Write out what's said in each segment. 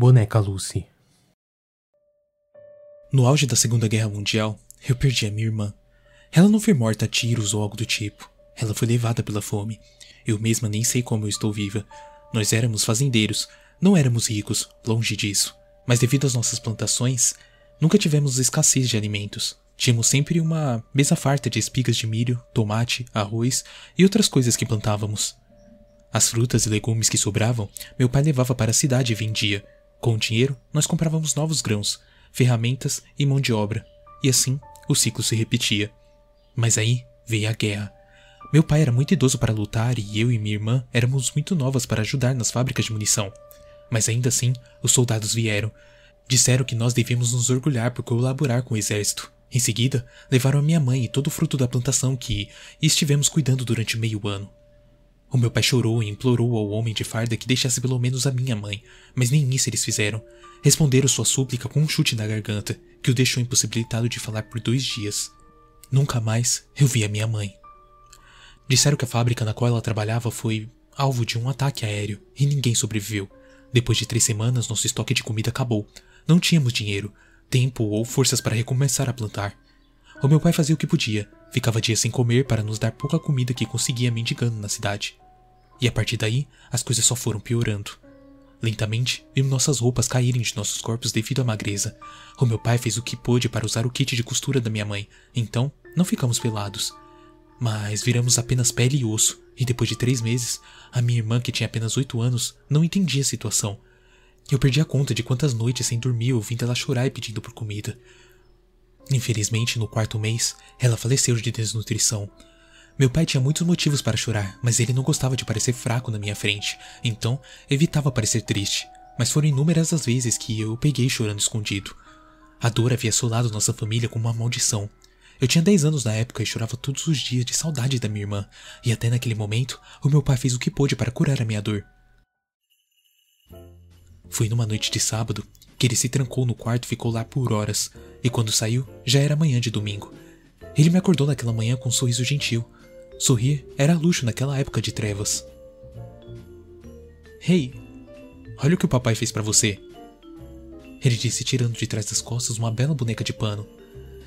Boneca Lucy. No auge da Segunda Guerra Mundial, eu perdi a minha irmã. Ela não foi morta a tiros ou algo do tipo. Ela foi levada pela fome. Eu mesma nem sei como eu estou viva. Nós éramos fazendeiros, não éramos ricos, longe disso. Mas devido às nossas plantações, nunca tivemos escassez de alimentos. Tínhamos sempre uma mesa farta de espigas de milho, tomate, arroz e outras coisas que plantávamos. As frutas e legumes que sobravam, meu pai levava para a cidade e vendia. Com o dinheiro, nós comprávamos novos grãos, ferramentas e mão de obra. E assim, o ciclo se repetia. Mas aí veio a guerra. Meu pai era muito idoso para lutar e eu e minha irmã éramos muito novas para ajudar nas fábricas de munição. Mas ainda assim, os soldados vieram. Disseram que nós devíamos nos orgulhar por colaborar com o exército. Em seguida, levaram a minha mãe e todo o fruto da plantação que estivemos cuidando durante meio ano. O meu pai chorou e implorou ao homem de farda que deixasse pelo menos a minha mãe, mas nem isso eles fizeram. Responderam sua súplica com um chute na garganta, que o deixou impossibilitado de falar por dois dias. Nunca mais eu vi a minha mãe. Disseram que a fábrica na qual ela trabalhava foi alvo de um ataque aéreo e ninguém sobreviveu. Depois de três semanas, nosso estoque de comida acabou. Não tínhamos dinheiro, tempo ou forças para recomeçar a plantar. O meu pai fazia o que podia, ficava dias sem comer para nos dar pouca comida que conseguia mendigando na cidade. E a partir daí, as coisas só foram piorando. Lentamente, vimos nossas roupas caírem de nossos corpos devido à magreza. O meu pai fez o que pôde para usar o kit de costura da minha mãe, então não ficamos pelados. Mas viramos apenas pele e osso, e depois de três meses, a minha irmã, que tinha apenas oito anos, não entendia a situação. Eu perdi a conta de quantas noites sem dormir ouvindo ela chorar e pedindo por comida. Infelizmente, no quarto mês, ela faleceu de desnutrição. Meu pai tinha muitos motivos para chorar, mas ele não gostava de parecer fraco na minha frente, então evitava parecer triste. Mas foram inúmeras as vezes que eu o peguei chorando escondido. A dor havia assolado nossa família como uma maldição, eu tinha 10 anos na época e chorava todos os dias de saudade da minha irmã, e até naquele momento, o meu pai fez o que pôde para curar a minha dor. Foi numa noite de sábado que ele se trancou no quarto e ficou lá por horas, e quando saiu, já era manhã de domingo. Ele me acordou naquela manhã com um sorriso gentil. Sorrir era luxo naquela época de trevas. Hey, olha o que o papai fez para você. Ele disse tirando de trás das costas uma bela boneca de pano.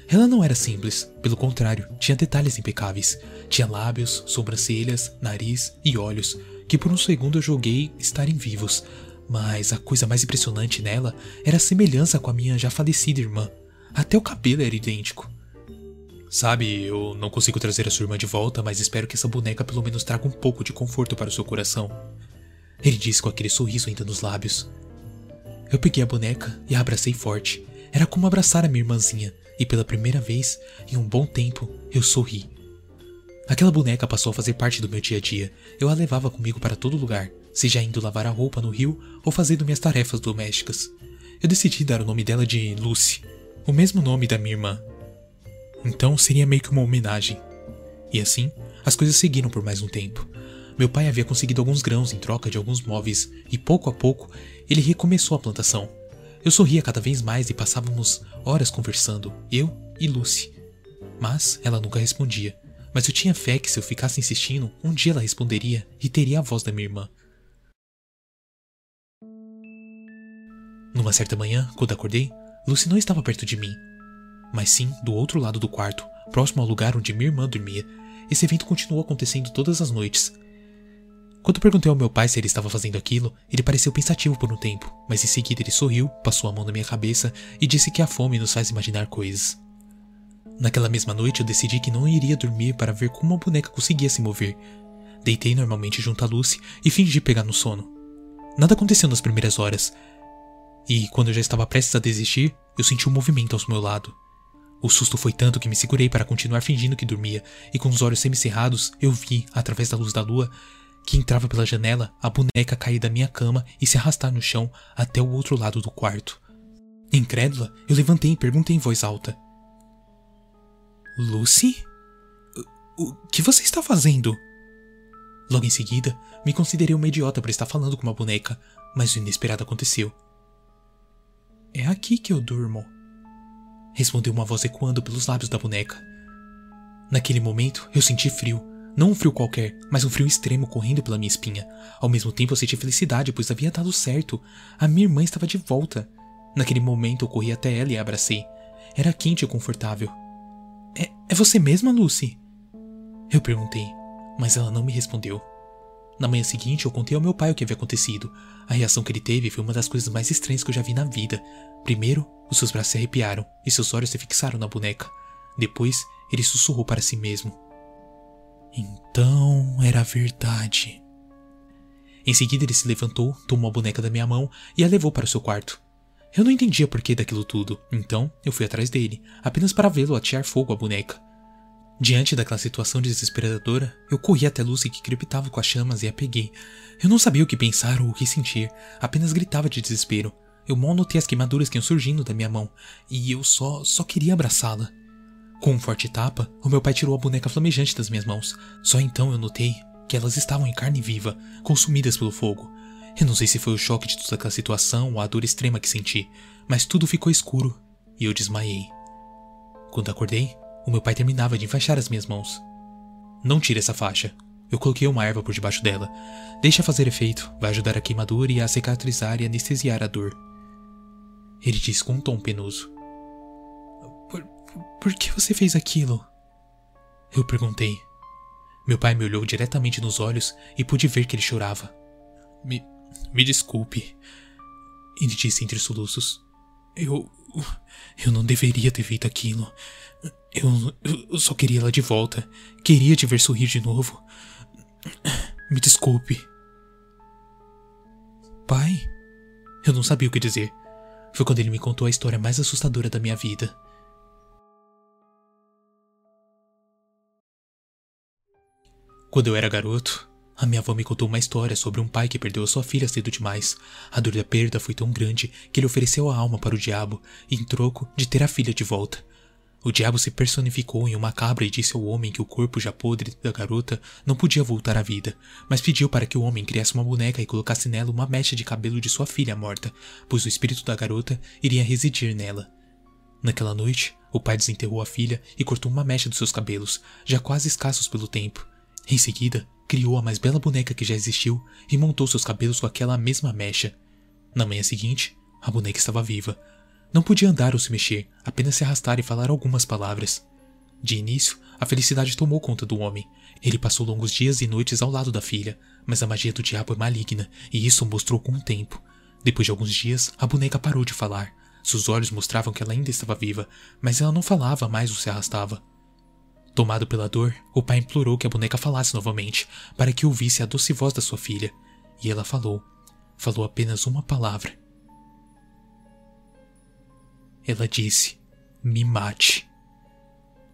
Ela não era simples, pelo contrário, tinha detalhes impecáveis. Tinha lábios, sobrancelhas, nariz e olhos, que por um segundo eu joguei estarem vivos. Mas a coisa mais impressionante nela era a semelhança com a minha já falecida irmã. Até o cabelo era idêntico. Sabe, eu não consigo trazer a sua irmã de volta, mas espero que essa boneca pelo menos traga um pouco de conforto para o seu coração. Ele disse com aquele sorriso ainda nos lábios. Eu peguei a boneca e a abracei forte. Era como abraçar a minha irmãzinha e pela primeira vez em um bom tempo eu sorri. Aquela boneca passou a fazer parte do meu dia a dia. Eu a levava comigo para todo lugar, seja indo lavar a roupa no rio ou fazendo minhas tarefas domésticas. Eu decidi dar o nome dela de Lucy, o mesmo nome da minha irmã. Então seria meio que uma homenagem. E assim, as coisas seguiram por mais um tempo. Meu pai havia conseguido alguns grãos em troca de alguns móveis e pouco a pouco ele recomeçou a plantação. Eu sorria cada vez mais e passávamos horas conversando, eu e Lucy. Mas ela nunca respondia. Mas eu tinha fé que se eu ficasse insistindo, um dia ela responderia e teria a voz da minha irmã. Numa certa manhã, quando acordei, Lucy não estava perto de mim, mas sim do outro lado do quarto, próximo ao lugar onde minha irmã dormia. Esse evento continuou acontecendo todas as noites, quando perguntei ao meu pai se ele estava fazendo aquilo, ele pareceu pensativo por um tempo, mas em seguida ele sorriu, passou a mão na minha cabeça e disse que a fome nos faz imaginar coisas. Naquela mesma noite eu decidi que não iria dormir para ver como a boneca conseguia se mover. Deitei normalmente junto a Lucy e fingi pegar no sono. Nada aconteceu nas primeiras horas, e quando eu já estava prestes a desistir, eu senti um movimento ao meu lado. O susto foi tanto que me segurei para continuar fingindo que dormia, e com os olhos semicerrados, eu vi, através da luz da lua, que entrava pela janela a boneca cair da minha cama e se arrastar no chão até o outro lado do quarto. Incrédula, eu levantei e perguntei em voz alta: Lucy? O que você está fazendo? Logo em seguida, me considerei uma idiota por estar falando com uma boneca, mas o inesperado aconteceu. É aqui que eu durmo, respondeu uma voz ecoando pelos lábios da boneca. Naquele momento, eu senti frio, Não um frio qualquer, mas um frio extremo correndo pela minha espinha. Ao mesmo tempo eu senti felicidade, pois havia dado certo. A minha irmã estava de volta. Naquele momento eu corri até ela e a abracei. Era quente e confortável. É, é você mesma, Lucy? Eu perguntei, mas ela não me respondeu. Na manhã seguinte, eu contei ao meu pai o que havia acontecido. A reação que ele teve foi uma das coisas mais estranhas que eu já vi na vida. Primeiro, os seus braços se arrepiaram e seus olhos se fixaram na boneca. Depois, ele sussurrou para si mesmo: Então era verdade. Em seguida, ele se levantou, tomou a boneca da minha mão e a levou para o seu quarto. Eu não entendia por que daquilo tudo, então eu fui atrás dele, apenas para vê-lo atear fogo à boneca. Diante daquela situação desesperadora, eu corri até Lucy que crepitava com as chamas e a peguei. Eu não sabia o que pensar ou o que sentir, apenas gritava de desespero. Eu mal notei as queimaduras que iam surgindo da minha mão, e eu só, só queria abraçá-la. Com um forte tapa, o meu pai tirou a boneca flamejante das minhas mãos. Só então eu notei que elas estavam em carne viva, consumidas pelo fogo. Eu não sei se foi o choque de toda aquela situação ou a dor extrema que senti, mas tudo ficou escuro e eu desmaiei. Quando acordei, o meu pai terminava de enfaixar as minhas mãos. Não tire essa faixa. Eu coloquei uma erva por debaixo dela. Deixa fazer efeito, vai ajudar a queimadura e a cicatrizar e anestesiar a dor. Ele disse com um tom penoso. Por, por que você fez aquilo? Eu perguntei. Meu pai me olhou diretamente nos olhos e pude ver que ele chorava. Me, me desculpe. Ele disse entre soluços. Eu. Eu não deveria ter feito aquilo. Eu, eu só queria ela de volta. Queria te ver sorrir de novo. Me desculpe. Pai? Eu não sabia o que dizer. Foi quando ele me contou a história mais assustadora da minha vida. Quando eu era garoto, a minha avó me contou uma história sobre um pai que perdeu a sua filha cedo demais. A dor da perda foi tão grande que ele ofereceu a alma para o diabo em troco de ter a filha de volta. O diabo se personificou em uma cabra e disse ao homem que o corpo já podre da garota não podia voltar à vida, mas pediu para que o homem criasse uma boneca e colocasse nela uma mecha de cabelo de sua filha morta, pois o espírito da garota iria residir nela. Naquela noite, o pai desenterrou a filha e cortou uma mecha dos seus cabelos, já quase escassos pelo tempo. Em seguida, criou a mais bela boneca que já existiu e montou seus cabelos com aquela mesma mecha. Na manhã seguinte, a boneca estava viva. Não podia andar ou se mexer, apenas se arrastar e falar algumas palavras. De início, a felicidade tomou conta do homem. Ele passou longos dias e noites ao lado da filha, mas a magia do diabo é maligna, e isso mostrou com o tempo. Depois de alguns dias, a boneca parou de falar. Seus olhos mostravam que ela ainda estava viva, mas ela não falava mais ou se arrastava. Tomado pela dor, o pai implorou que a boneca falasse novamente, para que ouvisse a doce voz da sua filha. E ela falou. Falou apenas uma palavra. Ela disse: Me mate.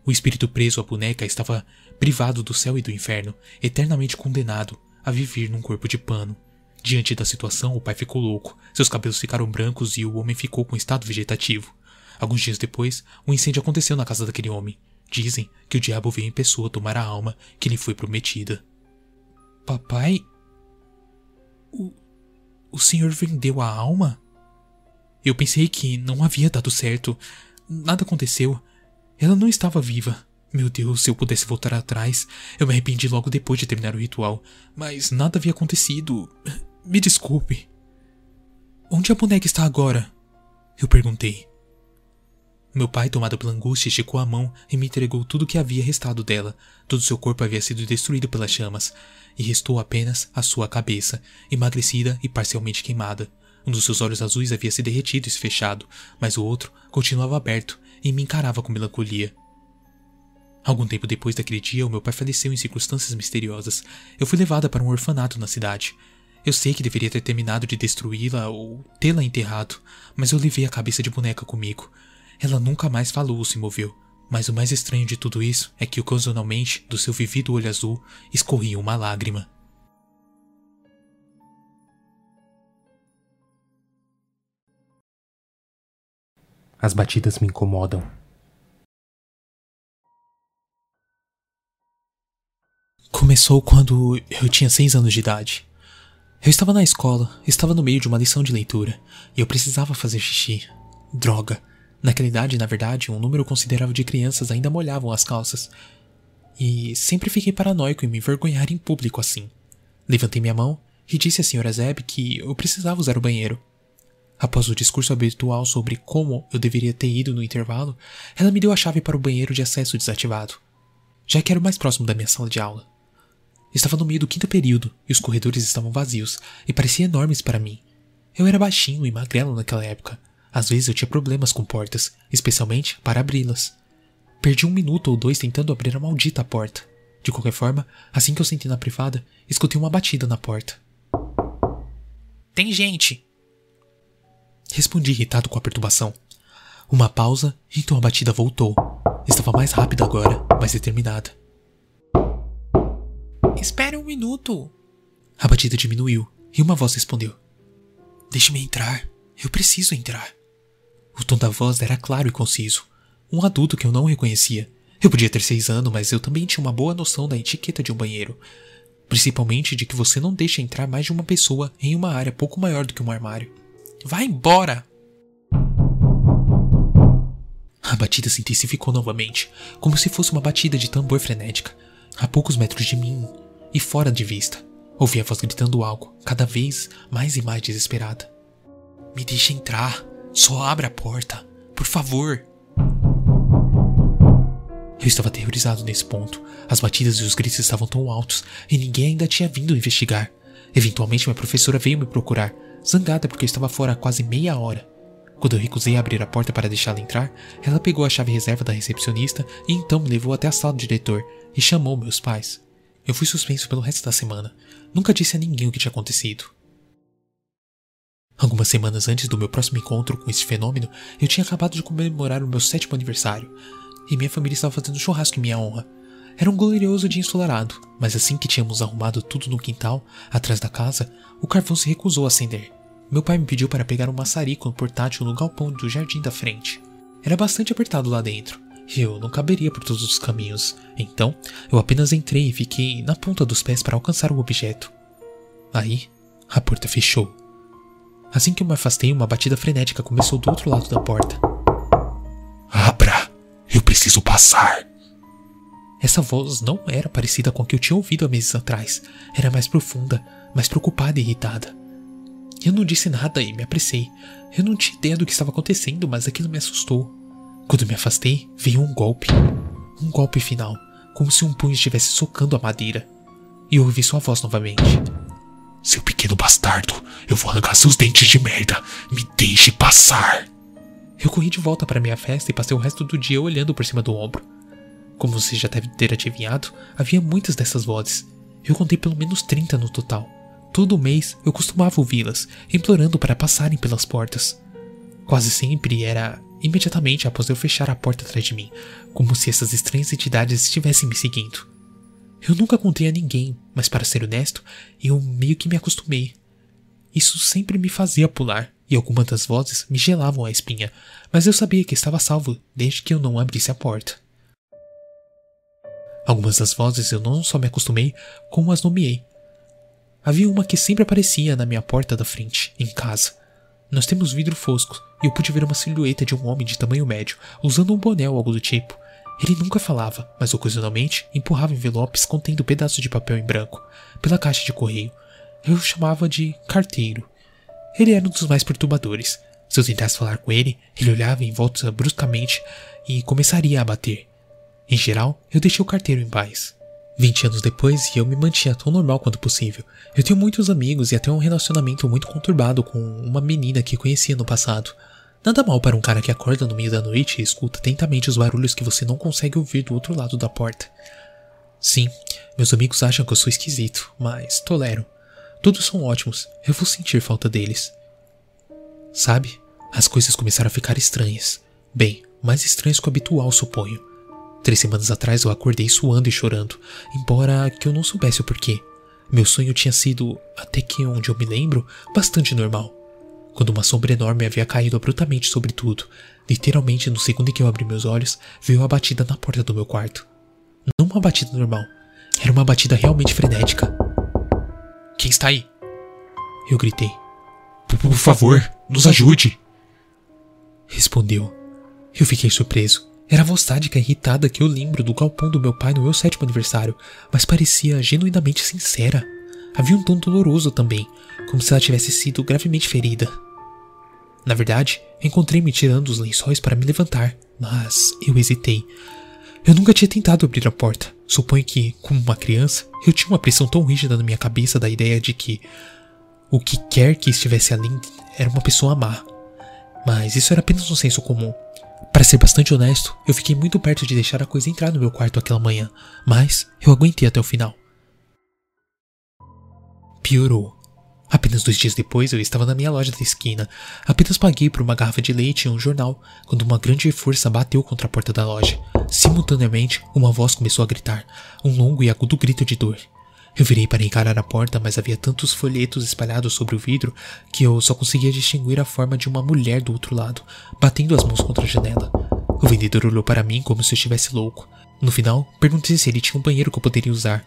O espírito preso à boneca estava privado do céu e do inferno, eternamente condenado a viver num corpo de pano. Diante da situação, o pai ficou louco, seus cabelos ficaram brancos e o homem ficou com estado vegetativo. Alguns dias depois, um incêndio aconteceu na casa daquele homem. Dizem que o diabo veio em pessoa tomar a alma que lhe foi prometida. Papai? O, o senhor vendeu a alma? Eu pensei que não havia dado certo. Nada aconteceu. Ela não estava viva. Meu Deus, se eu pudesse voltar atrás, eu me arrependi logo depois de terminar o ritual. Mas nada havia acontecido. Me desculpe. Onde a boneca está agora? Eu perguntei. Meu pai, tomado pela angústia, esticou a mão e me entregou tudo o que havia restado dela. Todo seu corpo havia sido destruído pelas chamas, e restou apenas a sua cabeça, emagrecida e parcialmente queimada. Um dos seus olhos azuis havia se derretido e se fechado, mas o outro continuava aberto e me encarava com melancolia. Algum tempo depois daquele dia, o meu pai faleceu em circunstâncias misteriosas. Eu fui levada para um orfanato na cidade. Eu sei que deveria ter terminado de destruí-la ou tê-la enterrado, mas eu levei a cabeça de boneca comigo. Ela nunca mais falou ou se moveu. Mas o mais estranho de tudo isso é que ocasionalmente, do seu vivido olho azul, escorria uma lágrima. As batidas me incomodam. Começou quando eu tinha seis anos de idade. Eu estava na escola, estava no meio de uma lição de leitura, e eu precisava fazer xixi. Droga, Naquela idade, na verdade, um número considerável de crianças ainda molhavam as calças. e sempre fiquei paranoico em me envergonhar em público assim. Levantei minha mão e disse à senhora Zeb que eu precisava usar o banheiro. Após o discurso habitual sobre como eu deveria ter ido no intervalo, ela me deu a chave para o banheiro de acesso desativado, já que era o mais próximo da minha sala de aula. Estava no meio do quinto período e os corredores estavam vazios e pareciam enormes para mim. Eu era baixinho e magrelo naquela época. Às vezes eu tinha problemas com portas, especialmente para abri-las. Perdi um minuto ou dois tentando abrir a maldita porta. De qualquer forma, assim que eu sentei na privada, escutei uma batida na porta. Tem gente! Respondi irritado com a perturbação. Uma pausa, então a batida voltou. Estava mais rápida agora, mais determinada. Espere um minuto. A batida diminuiu e uma voz respondeu: Deixe-me entrar. Eu preciso entrar. O tom da voz era claro e conciso. Um adulto que eu não reconhecia. Eu podia ter seis anos, mas eu também tinha uma boa noção da etiqueta de um banheiro. Principalmente de que você não deixa entrar mais de uma pessoa em uma área pouco maior do que um armário. Vá embora! A batida se intensificou novamente, como se fosse uma batida de tambor frenética, a poucos metros de mim e fora de vista. Ouvi a voz gritando algo, cada vez mais e mais desesperada. Me deixe entrar. Só abra a porta. Por favor. Eu estava aterrorizado nesse ponto. As batidas e os gritos estavam tão altos e ninguém ainda tinha vindo investigar. Eventualmente, minha professora veio me procurar, zangada porque eu estava fora há quase meia hora. Quando eu recusei abrir a porta para deixá-la entrar, ela pegou a chave reserva da recepcionista e então me levou até a sala do diretor e chamou meus pais. Eu fui suspenso pelo resto da semana. Nunca disse a ninguém o que tinha acontecido. Algumas semanas antes do meu próximo encontro com esse fenômeno, eu tinha acabado de comemorar o meu sétimo aniversário, e minha família estava fazendo churrasco em minha honra. Era um glorioso dia ensolarado, mas assim que tínhamos arrumado tudo no quintal, atrás da casa, o carvão se recusou a acender. Meu pai me pediu para pegar um maçarico portátil no galpão do jardim da frente. Era bastante apertado lá dentro, e eu não caberia por todos os caminhos, então eu apenas entrei e fiquei na ponta dos pés para alcançar o objeto. Aí, a porta fechou. Assim que eu me afastei, uma batida frenética começou do outro lado da porta. Abra! Eu preciso passar! Essa voz não era parecida com a que eu tinha ouvido há meses atrás. Era mais profunda, mais preocupada e irritada. Eu não disse nada e me apressei. Eu não tinha ideia do que estava acontecendo, mas aquilo me assustou. Quando me afastei, veio um golpe. Um golpe final, como se um punho estivesse socando a madeira. E ouvi sua voz novamente. Seu pequeno bastardo, eu vou arrancar seus dentes de merda. Me deixe passar. Eu corri de volta para minha festa e passei o resto do dia olhando por cima do ombro. Como você já deve ter adivinhado, havia muitas dessas vozes. Eu contei pelo menos 30 no total. Todo mês eu costumava ouvi-las, implorando para passarem pelas portas. Quase sempre era imediatamente após eu fechar a porta atrás de mim, como se essas estranhas entidades estivessem me seguindo. Eu nunca contei a ninguém, mas para ser honesto, eu meio que me acostumei. Isso sempre me fazia pular, e algumas das vozes me gelavam a espinha, mas eu sabia que estava salvo desde que eu não abrisse a porta. Algumas das vozes eu não só me acostumei, como as nomeei, Havia uma que sempre aparecia na minha porta da frente, em casa. Nós temos vidro fosco, e eu pude ver uma silhueta de um homem de tamanho médio, usando um boné ou algo do tipo. Ele nunca falava, mas ocasionalmente empurrava envelopes contendo pedaços de papel em branco pela caixa de correio. Eu o chamava de carteiro. Ele era um dos mais perturbadores. Se eu tentasse falar com ele, ele olhava em volta bruscamente e começaria a bater. Em geral, eu deixei o carteiro em paz. 20 anos depois, eu me mantinha tão normal quanto possível. Eu tenho muitos amigos e até um relacionamento muito conturbado com uma menina que conhecia no passado. Nada mal para um cara que acorda no meio da noite e escuta atentamente os barulhos que você não consegue ouvir do outro lado da porta. Sim, meus amigos acham que eu sou esquisito, mas tolero. Todos são ótimos, eu vou sentir falta deles. Sabe, as coisas começaram a ficar estranhas. Bem, mais estranhas que o habitual, suponho. Três semanas atrás eu acordei suando e chorando, embora que eu não soubesse o porquê. Meu sonho tinha sido, até que onde eu me lembro, bastante normal. Quando uma sombra enorme havia caído abruptamente sobre tudo, literalmente no segundo em que eu abri meus olhos, veio a batida na porta do meu quarto. Não uma batida normal, era uma batida realmente frenética. Quem está aí? Eu gritei. Por favor, nos ajude! Respondeu. Eu fiquei surpreso. Era a voz sádica irritada que eu lembro do galpão do meu pai no meu sétimo aniversário, mas parecia genuinamente sincera. Havia um tom doloroso também, como se ela tivesse sido gravemente ferida. Na verdade, encontrei-me tirando os lençóis para me levantar, mas eu hesitei. Eu nunca tinha tentado abrir a porta. Suponho que, como uma criança, eu tinha uma pressão tão rígida na minha cabeça da ideia de que o que quer que estivesse ali era uma pessoa má. Mas isso era apenas um senso comum. Para ser bastante honesto, eu fiquei muito perto de deixar a coisa entrar no meu quarto aquela manhã, mas eu aguentei até o final. Piorou. Apenas dois dias depois, eu estava na minha loja da esquina. Apenas paguei por uma garrafa de leite e um jornal, quando uma grande força bateu contra a porta da loja. Simultaneamente, uma voz começou a gritar, um longo e agudo grito de dor. Eu virei para encarar a porta, mas havia tantos folhetos espalhados sobre o vidro que eu só conseguia distinguir a forma de uma mulher do outro lado, batendo as mãos contra a janela. O vendedor olhou para mim como se eu estivesse louco. No final, perguntei se ele tinha um banheiro que eu poderia usar.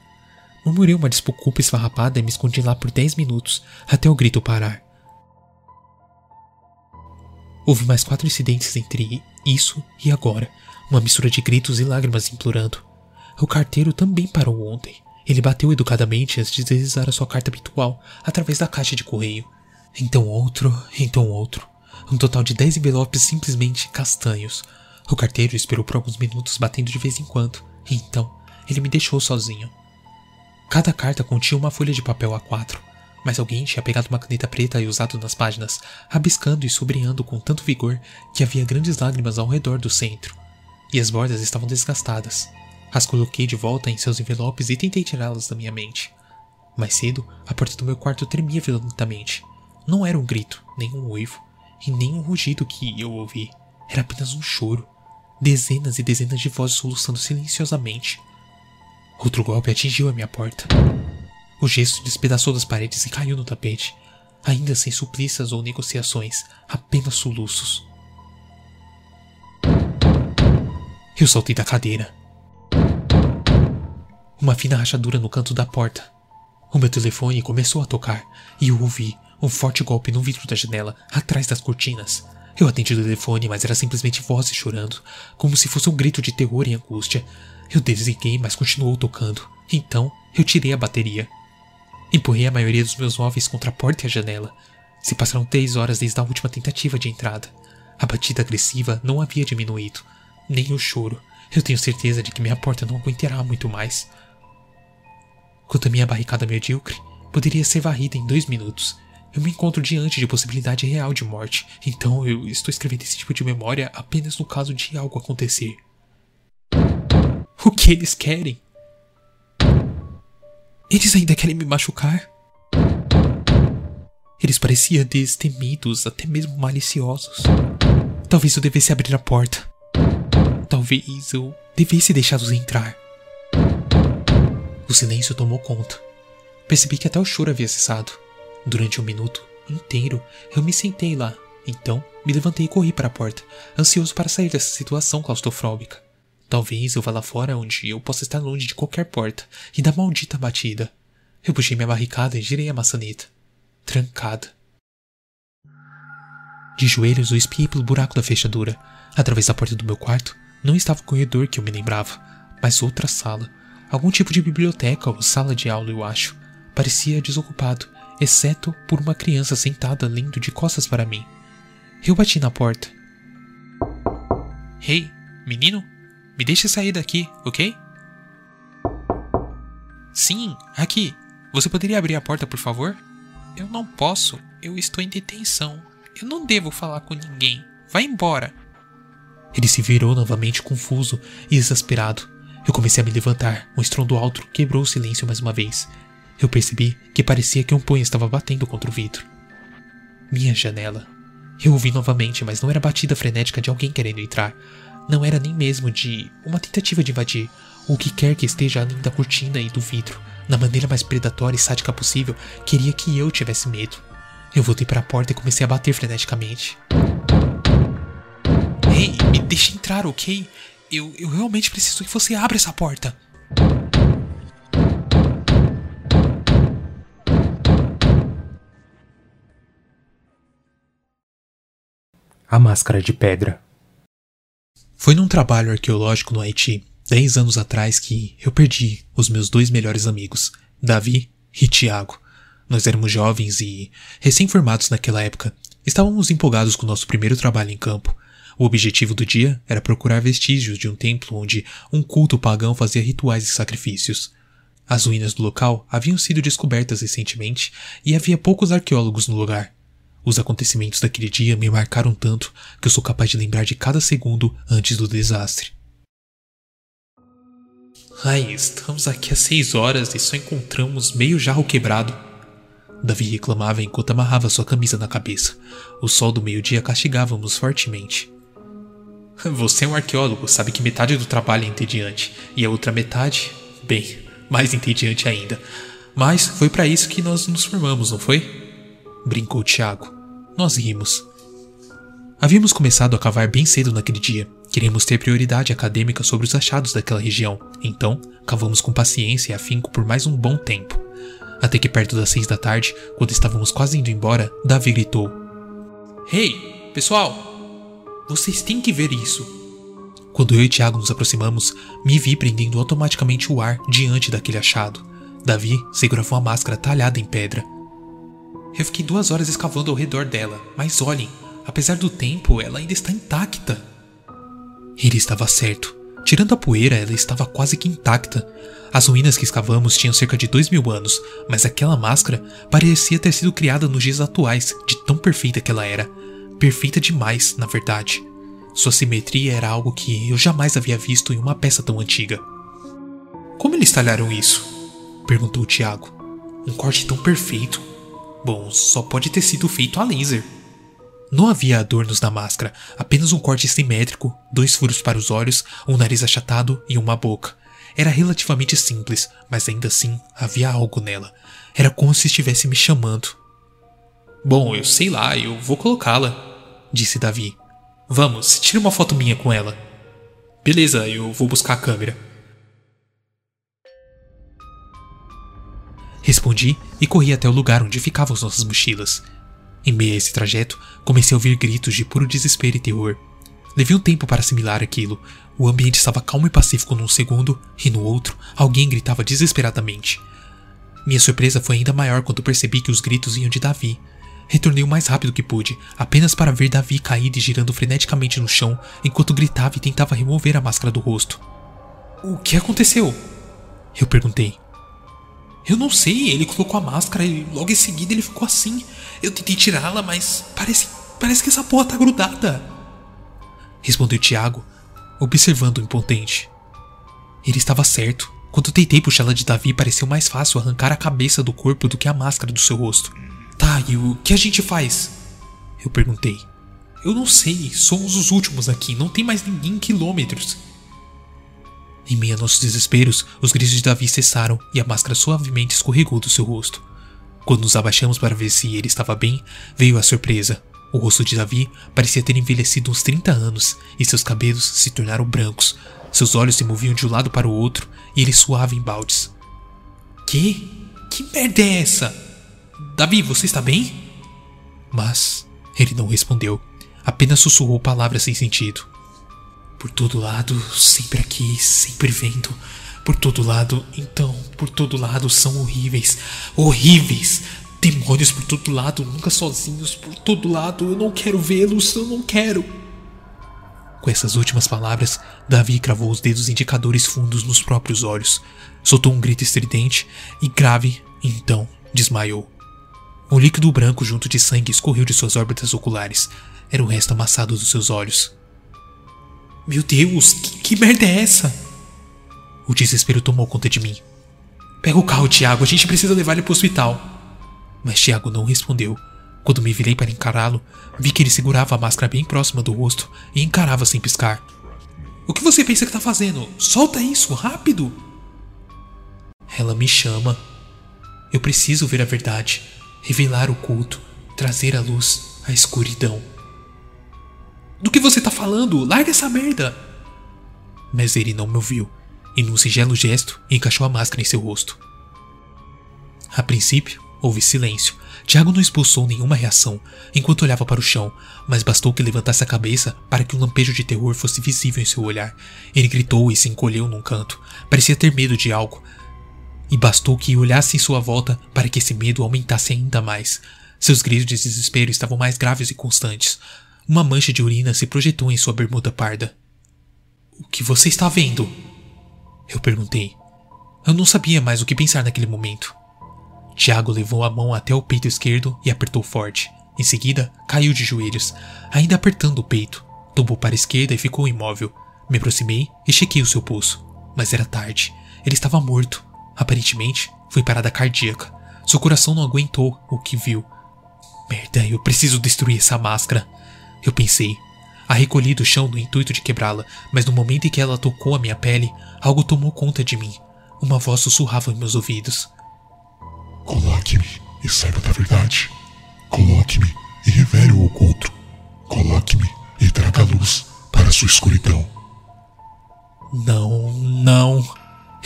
Murmurei uma desculpa esfarrapada e me escondi lá por 10 minutos, até o grito parar. Houve mais quatro incidentes entre isso e agora, uma mistura de gritos e lágrimas implorando. O carteiro também parou ontem. Ele bateu educadamente antes de deslizar a sua carta habitual através da caixa de correio. Então outro, então outro. Um total de dez envelopes simplesmente castanhos. O carteiro esperou por alguns minutos batendo de vez em quando. Então, ele me deixou sozinho. Cada carta continha uma folha de papel A4, mas alguém tinha pegado uma caneta preta e usado nas páginas, rabiscando e sublinhando com tanto vigor que havia grandes lágrimas ao redor do centro. E as bordas estavam desgastadas. As coloquei de volta em seus envelopes e tentei tirá-las da minha mente. Mais cedo, a porta do meu quarto tremia violentamente. Não era um grito, nem um uivo, e nem um rugido que eu ouvi. Era apenas um choro. Dezenas e dezenas de vozes soluçando silenciosamente. Outro golpe atingiu a minha porta. O gesto despedaçou das paredes e caiu no tapete, ainda sem suplícias ou negociações, apenas soluços. Eu saltei da cadeira. Uma fina rachadura no canto da porta. O meu telefone começou a tocar e eu ouvi um forte golpe no vidro da janela, atrás das cortinas. Eu atendi o telefone, mas era simplesmente vozes chorando, como se fosse um grito de terror e angústia. Eu desliguei, mas continuou tocando. Então, eu tirei a bateria. Empurrei a maioria dos meus móveis contra a porta e a janela. Se passaram três horas desde a última tentativa de entrada. A batida agressiva não havia diminuído, nem o choro. Eu tenho certeza de que minha porta não aguentará muito mais. Quanto à minha barricada medíocre, poderia ser varrida em dois minutos. Eu me encontro diante de possibilidade real de morte, então eu estou escrevendo esse tipo de memória apenas no caso de algo acontecer. O que eles querem? Eles ainda querem me machucar? Eles pareciam destemidos, até mesmo maliciosos. Talvez eu devesse abrir a porta. Talvez eu devesse deixá-los entrar. O silêncio tomou conta. Percebi que até o choro havia cessado. Durante um minuto inteiro, eu me sentei lá. Então, me levantei e corri para a porta, ansioso para sair dessa situação claustrofóbica. Talvez eu vá lá fora onde eu possa estar longe de qualquer porta e da maldita batida. Eu puxei minha barricada e girei a maçaneta. Trancada. De joelhos, eu espiei pelo buraco da fechadura. Através da porta do meu quarto, não estava o corredor que eu me lembrava, mas outra sala. Algum tipo de biblioteca ou sala de aula, eu acho. Parecia desocupado, exceto por uma criança sentada lendo de costas para mim. Eu bati na porta. Ei, hey, menino? Me deixe sair daqui, ok? Sim, aqui. Você poderia abrir a porta, por favor? Eu não posso. Eu estou em detenção. Eu não devo falar com ninguém. Vá embora. Ele se virou novamente confuso e exasperado. Eu comecei a me levantar. Um estrondo alto quebrou o silêncio mais uma vez. Eu percebi que parecia que um punho estava batendo contra o vidro. Minha janela. Eu ouvi novamente, mas não era batida frenética de alguém querendo entrar. Não era nem mesmo de uma tentativa de invadir o que quer que esteja além da cortina e do vidro. Na maneira mais predatória e sádica possível, queria que eu tivesse medo. Eu voltei para a porta e comecei a bater freneticamente. Ei, me deixe entrar, ok? Eu, eu realmente preciso que você abra essa porta. A Máscara de Pedra Foi num trabalho arqueológico no Haiti, dez anos atrás, que eu perdi os meus dois melhores amigos, Davi e Tiago. Nós éramos jovens e, recém-formados naquela época, estávamos empolgados com o nosso primeiro trabalho em campo. O objetivo do dia era procurar vestígios de um templo onde um culto pagão fazia rituais e sacrifícios. As ruínas do local haviam sido descobertas recentemente e havia poucos arqueólogos no lugar. Os acontecimentos daquele dia me marcaram tanto que eu sou capaz de lembrar de cada segundo antes do desastre. Ai, estamos aqui há seis horas e só encontramos meio jarro quebrado. Davi reclamava enquanto amarrava sua camisa na cabeça. O sol do meio-dia castigava-nos fortemente. Você é um arqueólogo, sabe que metade do trabalho é entediante, e a outra metade, bem, mais entediante ainda. Mas foi para isso que nós nos formamos, não foi? brincou Tiago. Nós rimos. Havíamos começado a cavar bem cedo naquele dia. Queríamos ter prioridade acadêmica sobre os achados daquela região, então cavamos com paciência e afinco por mais um bom tempo. Até que perto das seis da tarde, quando estávamos quase indo embora, Davi gritou: Hey, pessoal! Vocês têm que ver isso! Quando eu e Tiago nos aproximamos, me vi prendendo automaticamente o ar diante daquele achado. Davi segurava uma máscara talhada em pedra, eu fiquei duas horas escavando ao redor dela, mas olhem, apesar do tempo, ela ainda está intacta. Ele estava certo. Tirando a poeira, ela estava quase que intacta. As ruínas que escavamos tinham cerca de dois mil anos, mas aquela máscara parecia ter sido criada nos dias atuais, de tão perfeita que ela era. Perfeita demais, na verdade. Sua simetria era algo que eu jamais havia visto em uma peça tão antiga. Como eles talharam isso? perguntou Tiago. Um corte tão perfeito, Bom, só pode ter sido feito a laser. Não havia adornos na máscara, apenas um corte simétrico, dois furos para os olhos, um nariz achatado e uma boca. Era relativamente simples, mas ainda assim havia algo nela. Era como se estivesse me chamando. Bom, eu sei lá, eu vou colocá-la, disse Davi. Vamos, tira uma foto minha com ela. Beleza, eu vou buscar a câmera. Respondi e corri até o lugar onde ficavam as nossas mochilas. Em meio a esse trajeto, comecei a ouvir gritos de puro desespero e terror. Levei um tempo para assimilar aquilo. O ambiente estava calmo e pacífico num segundo, e no outro, alguém gritava desesperadamente. Minha surpresa foi ainda maior quando percebi que os gritos vinham de Davi. Retornei o mais rápido que pude, apenas para ver Davi caído e girando freneticamente no chão enquanto gritava e tentava remover a máscara do rosto. O que aconteceu? Eu perguntei. Eu não sei, ele colocou a máscara e logo em seguida ele ficou assim. Eu tentei tirá-la, mas parece, parece que essa porra tá grudada. Respondeu Tiago, observando o impotente. Ele estava certo. Quando tentei puxá-la de Davi, pareceu mais fácil arrancar a cabeça do corpo do que a máscara do seu rosto. Tá, e o que a gente faz? Eu perguntei. Eu não sei, somos os últimos aqui, não tem mais ninguém em quilômetros. Em meio a nossos desesperos, os gritos de Davi cessaram e a máscara suavemente escorregou do seu rosto. Quando nos abaixamos para ver se ele estava bem, veio a surpresa. O rosto de Davi parecia ter envelhecido uns 30 anos e seus cabelos se tornaram brancos. Seus olhos se moviam de um lado para o outro e ele suava em baldes. Que? Que merda é essa? Davi, você está bem? Mas ele não respondeu, apenas sussurrou palavras sem sentido. Por todo lado, sempre aqui, sempre vendo. Por todo lado, então, por todo lado são horríveis. Horríveis! Demônios por todo lado, nunca sozinhos, por todo lado. Eu não quero vê-los, eu não quero. Com essas últimas palavras, Davi cravou os dedos indicadores fundos nos próprios olhos, soltou um grito estridente e grave, então desmaiou. Um líquido branco junto de sangue escorreu de suas órbitas oculares. Era o resto amassado dos seus olhos. Meu Deus, que, que merda é essa? O desespero tomou conta de mim. Pega o carro, Tiago, a gente precisa levar ele pro hospital. Mas Tiago não respondeu. Quando me virei para encará-lo, vi que ele segurava a máscara bem próxima do rosto e encarava sem piscar. O que você pensa que tá fazendo? Solta isso, rápido! Ela me chama. Eu preciso ver a verdade, revelar o culto, trazer à luz a escuridão. Do que você tá falando? Larga essa merda! Mas ele não me ouviu, e num singelo gesto encaixou a máscara em seu rosto. A princípio, houve silêncio, Tiago não expulsou nenhuma reação enquanto olhava para o chão, mas bastou que levantasse a cabeça para que um lampejo de terror fosse visível em seu olhar. Ele gritou e se encolheu num canto. Parecia ter medo de algo. E bastou que olhasse em sua volta para que esse medo aumentasse ainda mais. Seus gritos de desespero estavam mais graves e constantes. Uma mancha de urina se projetou em sua bermuda parda. O que você está vendo? Eu perguntei. Eu não sabia mais o que pensar naquele momento. Tiago levou a mão até o peito esquerdo e apertou forte. Em seguida, caiu de joelhos, ainda apertando o peito. Tombou para a esquerda e ficou imóvel. Me aproximei e chequei o seu pulso. Mas era tarde. Ele estava morto. Aparentemente, foi parada cardíaca. Seu coração não aguentou o que viu. Merda, eu preciso destruir essa máscara. Eu pensei. A recolhi do chão no intuito de quebrá-la, mas no momento em que ela tocou a minha pele, algo tomou conta de mim. Uma voz sussurrava em meus ouvidos. Coloque-me e saiba da verdade. Coloque-me e revele o oculto. Coloque-me e traga luz para sua escuridão. Não, não.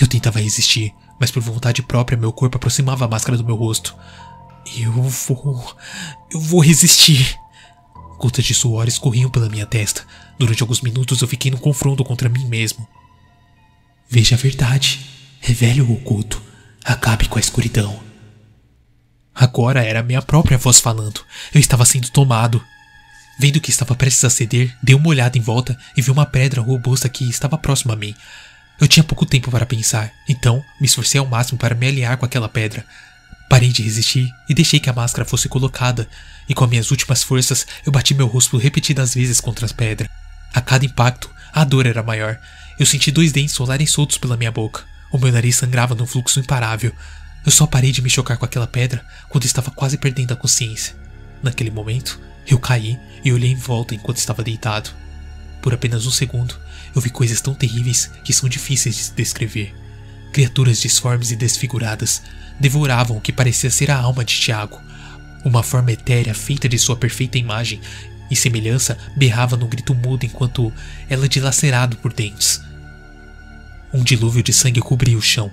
Eu tentava resistir, mas por vontade própria meu corpo aproximava a máscara do meu rosto. Eu vou. Eu vou resistir. Gotas de suor escorriam pela minha testa. Durante alguns minutos eu fiquei num confronto contra mim mesmo. Veja a verdade. Revele o oculto. Acabe com a escuridão. Agora era minha própria voz falando. Eu estava sendo tomado. Vendo que estava prestes a ceder, dei uma olhada em volta e vi uma pedra robusta que estava próxima a mim. Eu tinha pouco tempo para pensar, então me esforcei ao máximo para me aliar com aquela pedra. Parei de resistir e deixei que a máscara fosse colocada, e com minhas últimas forças eu bati meu rosto repetidas vezes contra as pedras. A cada impacto, a dor era maior. Eu senti dois dentes rolarem soltos pela minha boca. O meu nariz sangrava num fluxo imparável. Eu só parei de me chocar com aquela pedra quando estava quase perdendo a consciência. Naquele momento, eu caí e olhei em volta enquanto estava deitado. Por apenas um segundo, eu vi coisas tão terríveis que são difíceis de descrever. Criaturas disformes e desfiguradas devoravam o que parecia ser a alma de Tiago. Uma forma etérea feita de sua perfeita imagem e semelhança berrava num grito mudo enquanto ela dilacerado por dentes. Um dilúvio de sangue cobria o chão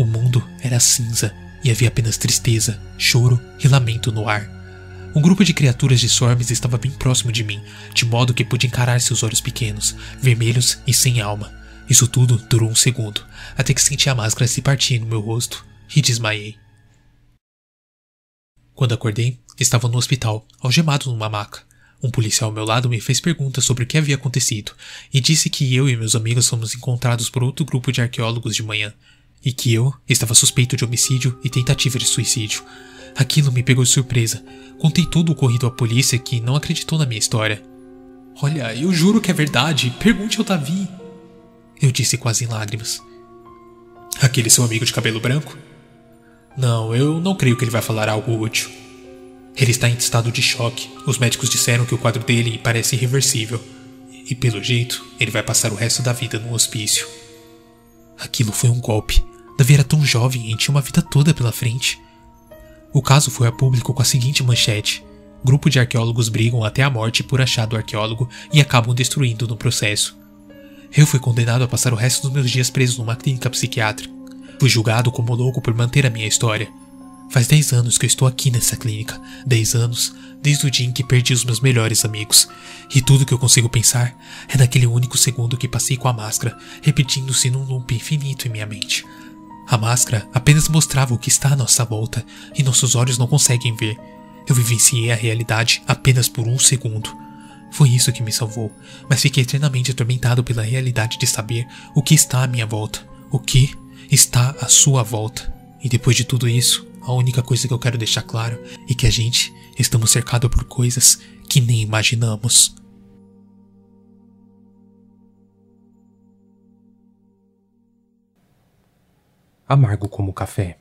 o mundo era cinza e havia apenas tristeza, choro e lamento no ar. Um grupo de criaturas disformes estava bem próximo de mim, de modo que pude encarar seus olhos pequenos, vermelhos e sem alma. Isso tudo durou um segundo, até que senti a máscara se partir no meu rosto e desmaiei. Quando acordei, estava no hospital, algemado numa maca. Um policial ao meu lado me fez perguntas sobre o que havia acontecido e disse que eu e meus amigos fomos encontrados por outro grupo de arqueólogos de manhã e que eu estava suspeito de homicídio e tentativa de suicídio. Aquilo me pegou de surpresa. Contei tudo o ocorrido à polícia que não acreditou na minha história. Olha, eu juro que é verdade. Pergunte ao Davi. Eu disse quase em lágrimas. Aquele seu amigo de cabelo branco? Não, eu não creio que ele vai falar algo útil. Ele está em estado de choque. Os médicos disseram que o quadro dele parece irreversível. E pelo jeito, ele vai passar o resto da vida no hospício. Aquilo foi um golpe. Davi era tão jovem e tinha uma vida toda pela frente. O caso foi a público com a seguinte manchete: Grupo de arqueólogos brigam até a morte por achado arqueólogo e acabam destruindo no processo. Eu fui condenado a passar o resto dos meus dias preso numa clínica psiquiátrica. Fui julgado como louco por manter a minha história. Faz 10 anos que eu estou aqui nessa clínica. 10 anos, desde o dia em que perdi os meus melhores amigos. E tudo que eu consigo pensar é naquele único segundo que passei com a máscara, repetindo-se num loop infinito em minha mente. A máscara apenas mostrava o que está à nossa volta e nossos olhos não conseguem ver. Eu vivenciei a realidade apenas por um segundo. Foi isso que me salvou, mas fiquei eternamente atormentado pela realidade de saber o que está à minha volta, o que está à sua volta. E depois de tudo isso, a única coisa que eu quero deixar claro é que a gente estamos cercados por coisas que nem imaginamos. Amargo como café.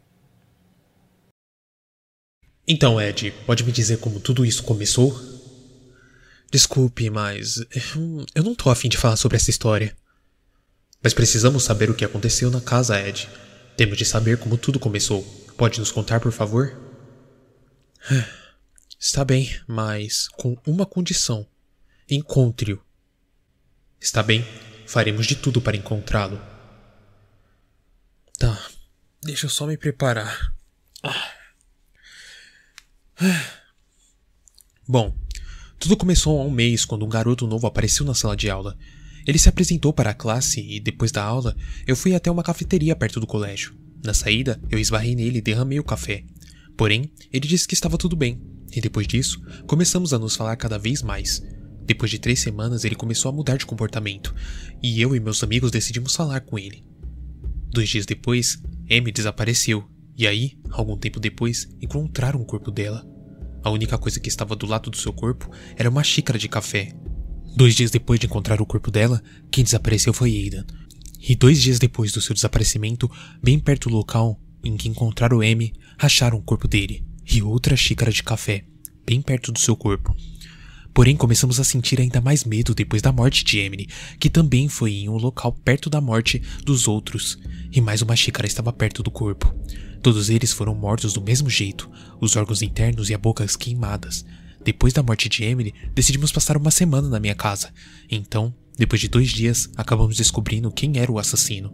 Então, Ed, pode me dizer como tudo isso começou? Desculpe, mas eu não tô afim de falar sobre essa história. Mas precisamos saber o que aconteceu na casa, Ed. Temos de saber como tudo começou. Pode nos contar, por favor? Está bem, mas com uma condição: encontre-o. Está bem, faremos de tudo para encontrá-lo. Tá, Deixa eu só me preparar. Bom, tudo começou há um mês quando um garoto novo apareceu na sala de aula. Ele se apresentou para a classe e, depois da aula, eu fui até uma cafeteria perto do colégio. Na saída, eu esbarrei nele e derramei o café. Porém, ele disse que estava tudo bem, e depois disso, começamos a nos falar cada vez mais. Depois de três semanas, ele começou a mudar de comportamento, e eu e meus amigos decidimos falar com ele. Dois dias depois, Amy desapareceu, e aí, algum tempo depois, encontraram o corpo dela. A única coisa que estava do lado do seu corpo era uma xícara de café. Dois dias depois de encontrar o corpo dela, quem desapareceu foi Aidan. E dois dias depois do seu desaparecimento, bem perto do local em que encontraram M, racharam o corpo dele e outra xícara de café, bem perto do seu corpo. Porém, começamos a sentir ainda mais medo depois da morte de Emily, que também foi em um local perto da morte dos outros, e mais uma xícara estava perto do corpo. Todos eles foram mortos do mesmo jeito, os órgãos internos e a boca queimadas. Depois da morte de Emily, decidimos passar uma semana na minha casa. Então, depois de dois dias, acabamos descobrindo quem era o assassino.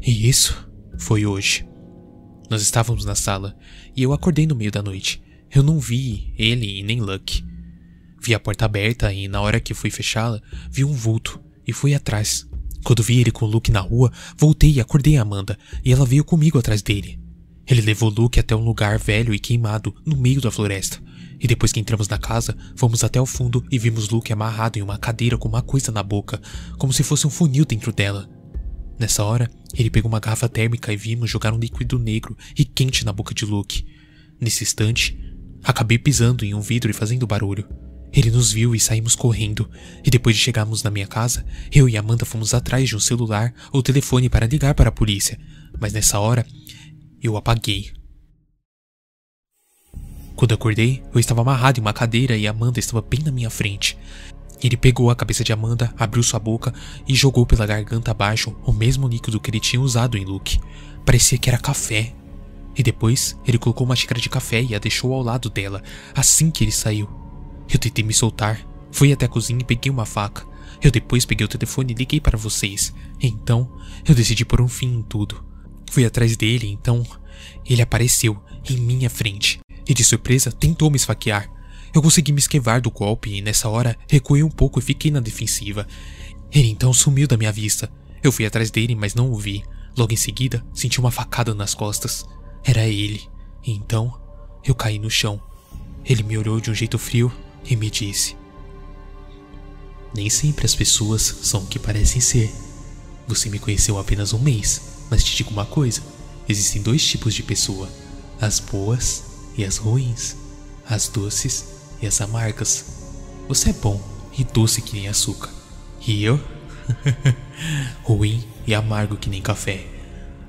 E isso foi hoje. Nós estávamos na sala e eu acordei no meio da noite. Eu não vi ele e nem Luck. Vi a porta aberta e, na hora que fui fechá-la, vi um vulto e fui atrás. Quando vi ele com o Luke na rua, voltei e acordei a Amanda e ela veio comigo atrás dele. Ele levou Luke até um lugar velho e queimado no meio da floresta. E depois que entramos na casa, fomos até o fundo e vimos Luke amarrado em uma cadeira com uma coisa na boca, como se fosse um funil dentro dela. Nessa hora, ele pegou uma garrafa térmica e vimos jogar um líquido negro e quente na boca de Luke. Nesse instante, acabei pisando em um vidro e fazendo barulho. Ele nos viu e saímos correndo, e depois de chegarmos na minha casa, eu e Amanda fomos atrás de um celular ou telefone para ligar para a polícia, mas nessa hora eu apaguei. Quando acordei, eu estava amarrado em uma cadeira e Amanda estava bem na minha frente. Ele pegou a cabeça de Amanda, abriu sua boca e jogou pela garganta abaixo o mesmo líquido que ele tinha usado em Luke. Parecia que era café. E depois, ele colocou uma xícara de café e a deixou ao lado dela, assim que ele saiu. Eu tentei me soltar, fui até a cozinha e peguei uma faca. Eu depois peguei o telefone e liguei para vocês. Então, eu decidi pôr um fim em tudo. Fui atrás dele, então ele apareceu em minha frente e de surpresa tentou me esfaquear. Eu consegui me esquivar do golpe e nessa hora recuei um pouco e fiquei na defensiva. Ele então sumiu da minha vista. Eu fui atrás dele, mas não o vi. Logo em seguida, senti uma facada nas costas. Era ele. E então, eu caí no chão. Ele me olhou de um jeito frio e me disse: Nem sempre as pessoas são o que parecem ser. Você me conheceu apenas um mês, mas te digo uma coisa: existem dois tipos de pessoa, as boas e as ruins, as doces e as amargas. Você é bom e doce que nem açúcar, e eu? ruim e amargo que nem café.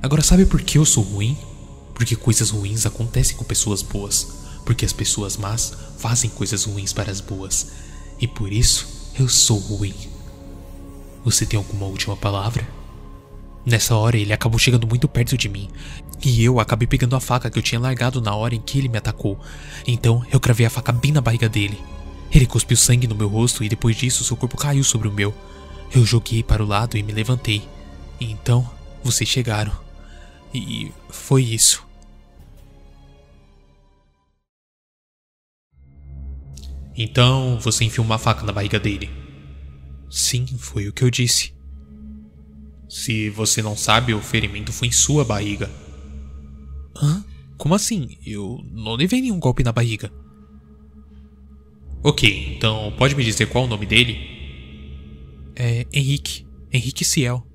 Agora, sabe por que eu sou ruim? Porque coisas ruins acontecem com pessoas boas, porque as pessoas más fazem coisas ruins para as boas, e por isso eu sou ruim. Você tem alguma última palavra? Nessa hora, ele acabou chegando muito perto de mim, e eu acabei pegando a faca que eu tinha largado na hora em que ele me atacou. Então, eu cravei a faca bem na barriga dele. Ele cuspiu sangue no meu rosto e depois disso seu corpo caiu sobre o meu. Eu joguei para o lado e me levantei. Então, vocês chegaram. E foi isso. Então, você enfiou uma faca na barriga dele? Sim, foi o que eu disse. Se você não sabe, o ferimento foi em sua barriga. Hã? Como assim? Eu não levei nenhum golpe na barriga. Ok, então pode me dizer qual o nome dele? É Henrique. Henrique Ciel.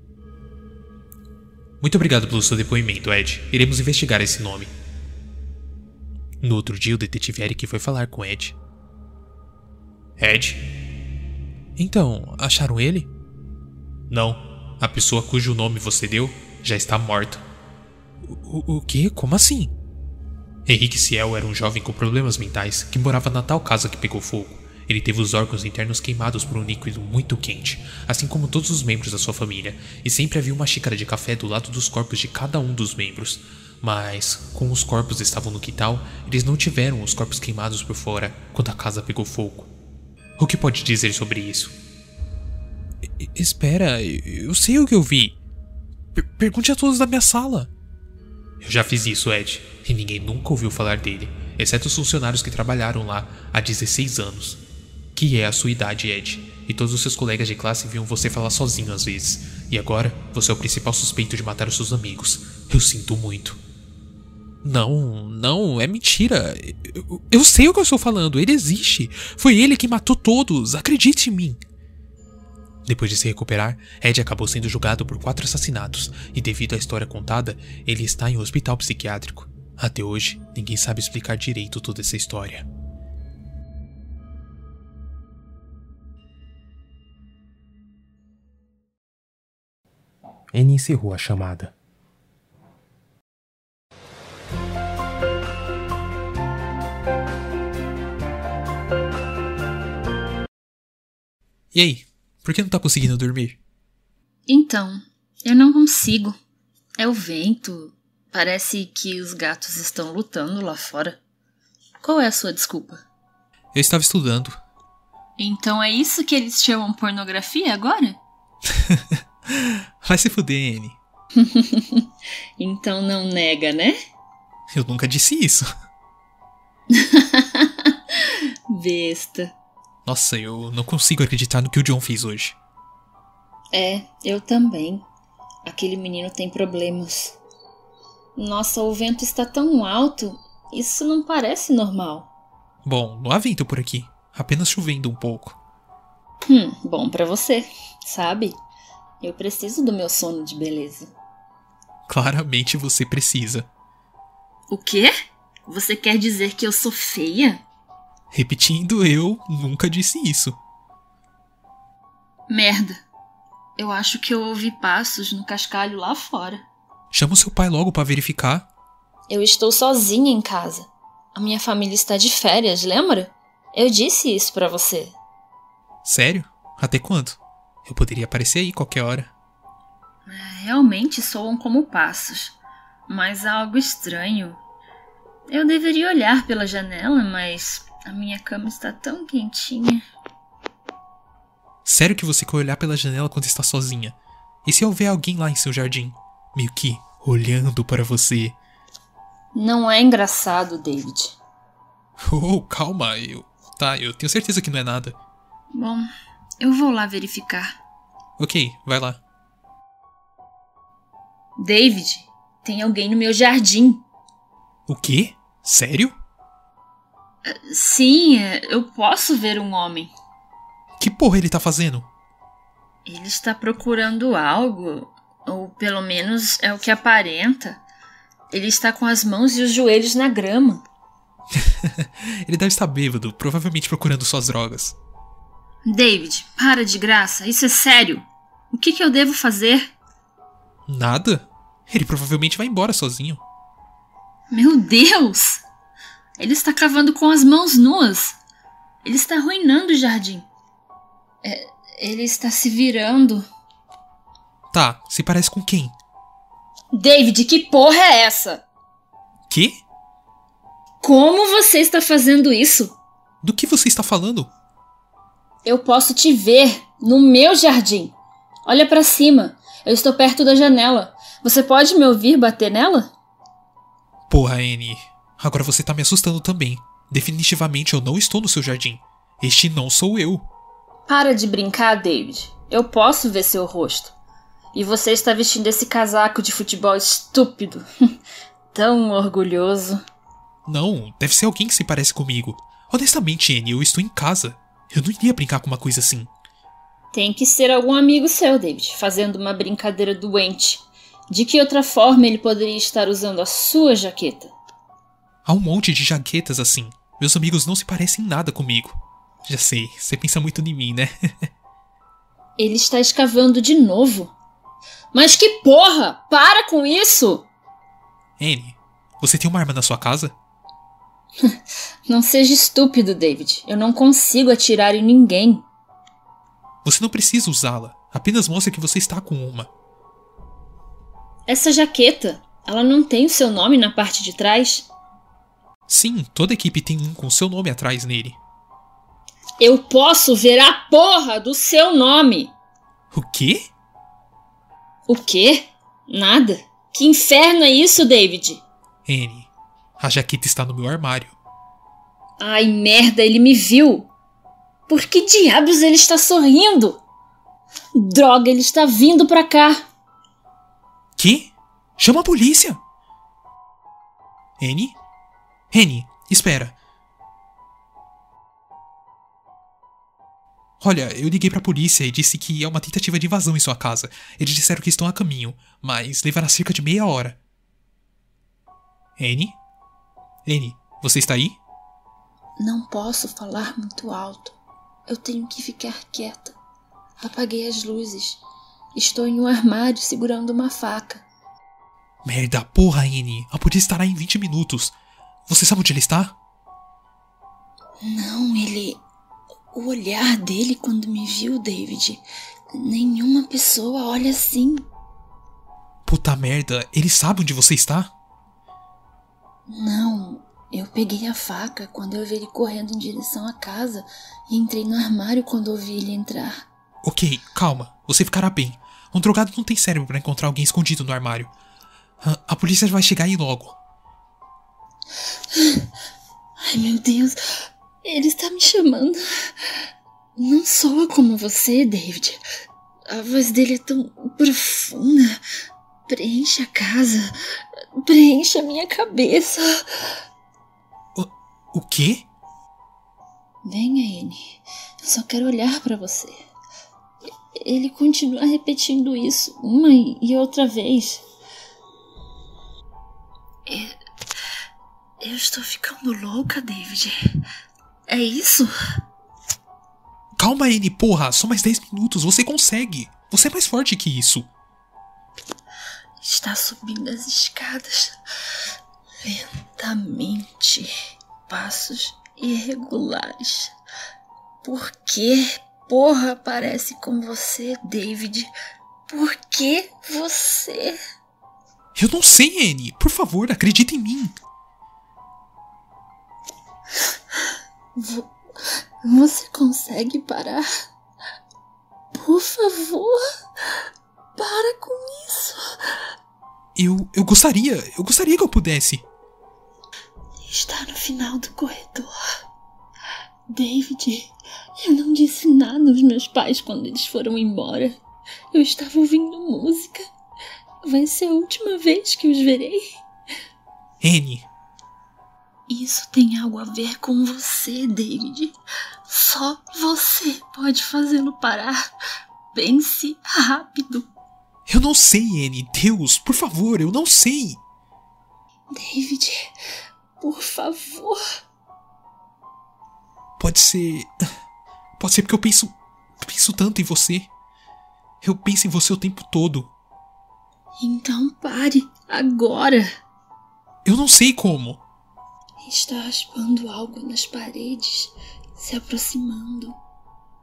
Muito obrigado pelo seu depoimento, Ed. Iremos investigar esse nome. No outro dia, o detetive Eric foi falar com Ed. Ed? Então, acharam ele? Não. A pessoa cujo nome você deu já está morta. O, o quê? Como assim? Henrique Ciel era um jovem com problemas mentais que morava na tal casa que pegou fogo. Ele teve os órgãos internos queimados por um líquido muito quente, assim como todos os membros da sua família, e sempre havia uma xícara de café do lado dos corpos de cada um dos membros. Mas, como os corpos estavam no quintal, eles não tiveram os corpos queimados por fora quando a casa pegou fogo. O que pode dizer sobre isso? Espera, eu sei o que eu vi. pergunte a todos da minha sala. Eu já fiz isso, Ed, e ninguém nunca ouviu falar dele. exceto os funcionários que trabalharam lá há 16 anos. Que é a sua idade, Ed. E todos os seus colegas de classe viam você falar sozinho às vezes. E agora, você é o principal suspeito de matar os seus amigos. Eu sinto muito. Não, não, é mentira. Eu, eu, sei o que eu estou falando, ele existe. Foi ele que matou todos, acredite em mim. Depois de se recuperar, Ed acabou sendo julgado por quatro assassinatos e, devido à história contada, ele está em um hospital psiquiátrico. Até hoje, ninguém sabe explicar direito toda essa história. N encerrou a chamada. E aí, por que não tá conseguindo dormir? Então, eu não consigo. É o vento. Parece que os gatos estão lutando lá fora. Qual é a sua desculpa? Eu estava estudando. Então é isso que eles chamam pornografia agora? Vai se fuder, Anne. então não nega, né? Eu nunca disse isso. Besta. Nossa, eu não consigo acreditar no que o John fez hoje. É, eu também. Aquele menino tem problemas. Nossa, o vento está tão alto. Isso não parece normal. Bom, não há vento por aqui. Apenas chovendo um pouco. Hum, bom para você, sabe? Eu preciso do meu sono de beleza. Claramente você precisa. O quê? Você quer dizer que eu sou feia? Repetindo, eu nunca disse isso. Merda. Eu acho que eu ouvi passos no cascalho lá fora. Chama o seu pai logo para verificar. Eu estou sozinha em casa. A minha família está de férias, lembra? Eu disse isso para você. Sério? Até quando? Eu poderia aparecer aí qualquer hora. É, realmente soam como passos, mas há algo estranho. Eu deveria olhar pela janela, mas a minha cama está tão quentinha. Sério que você quer olhar pela janela quando está sozinha? E se houver alguém lá em seu jardim? Meio que olhando para você. Não é engraçado, David. Oh, calma, eu. Tá, eu tenho certeza que não é nada. Bom, eu vou lá verificar. Ok, vai lá. David, tem alguém no meu jardim. O quê? Sério? Sim, eu posso ver um homem. Que porra ele tá fazendo? Ele está procurando algo, ou pelo menos é o que aparenta. Ele está com as mãos e os joelhos na grama. ele deve estar bêbado, provavelmente procurando suas drogas. David, para de graça, isso é sério. O que, que eu devo fazer? Nada. Ele provavelmente vai embora sozinho. Meu Deus! Ele está cavando com as mãos nuas. Ele está arruinando o jardim. É, ele está se virando. Tá, se parece com quem? David, que porra é essa? Que? Como você está fazendo isso? Do que você está falando? Eu posso te ver no meu jardim. Olha para cima. Eu estou perto da janela. Você pode me ouvir bater nela? Porra, Annie. Agora você tá me assustando também. Definitivamente eu não estou no seu jardim. Este não sou eu. Para de brincar, David. Eu posso ver seu rosto. E você está vestindo esse casaco de futebol estúpido. Tão orgulhoso. Não, deve ser alguém que se parece comigo. Honestamente, Annie, eu estou em casa. Eu não iria brincar com uma coisa assim. Tem que ser algum amigo seu, David, fazendo uma brincadeira doente. De que outra forma ele poderia estar usando a sua jaqueta? Há um monte de jaquetas assim. Meus amigos não se parecem nada comigo. Já sei, você pensa muito em mim, né? Ele está escavando de novo. Mas que porra! Para com isso! Anne, você tem uma arma na sua casa? não seja estúpido, David. Eu não consigo atirar em ninguém. Você não precisa usá-la. Apenas mostre que você está com uma. Essa jaqueta, ela não tem o seu nome na parte de trás? Sim, toda equipe tem um com seu nome atrás nele. Eu posso ver a porra do seu nome! O quê? O quê? Nada. Que inferno é isso, David? Anne, a jaqueta está no meu armário. Ai, merda, ele me viu! Por que diabos ele está sorrindo? Droga, ele está vindo pra cá! Que? Chama a polícia! N? N, espera. Olha, eu liguei pra polícia e disse que é uma tentativa de invasão em sua casa. Eles disseram que estão a caminho, mas levará cerca de meia hora. N? N, você está aí? Não posso falar muito alto. Eu tenho que ficar quieta. Apaguei as luzes. Estou em um armário segurando uma faca. Merda, porra, N. A polícia estará em 20 minutos. Você sabe onde ele está? Não, ele. O olhar dele quando me viu, David. Nenhuma pessoa olha assim. Puta merda, ele sabe onde você está? Não, eu peguei a faca quando eu vi ele correndo em direção à casa e entrei no armário quando ouvi ele entrar. Ok, calma, você ficará bem. Um drogado não tem cérebro para encontrar alguém escondido no armário. Ah, A polícia vai chegar aí logo. Ai, meu Deus, ele está me chamando. Não soa como você, David. A voz dele é tão profunda. Preenche a casa. Preenche a minha cabeça. O quê? Venha, Anne. Eu só quero olhar para você. Ele continua repetindo isso uma e outra vez. Eu, eu estou ficando louca, David. É isso? Calma, N, porra, só mais 10 minutos, você consegue. Você é mais forte que isso. Está subindo as escadas lentamente, passos irregulares. Por que porra parece com você, David? Por que você? Eu não sei, N. Por favor, acredita em mim. Vo- Você consegue parar? Por favor, para com isso. Eu, eu gostaria, eu gostaria que eu pudesse. Está no final do corredor. David, eu não disse nada aos meus pais quando eles foram embora. Eu estava ouvindo música. Vai ser a última vez que os verei. N, Isso tem algo a ver com você, David. Só você pode fazê-lo parar. Pense rápido. eu não sei, N. Deus, por favor, eu não sei. David, por favor. Pode ser. Pode ser porque eu penso. Penso tanto em você. Eu penso em você o tempo todo. Então pare agora. Eu não sei como. Está raspando algo nas paredes, se aproximando.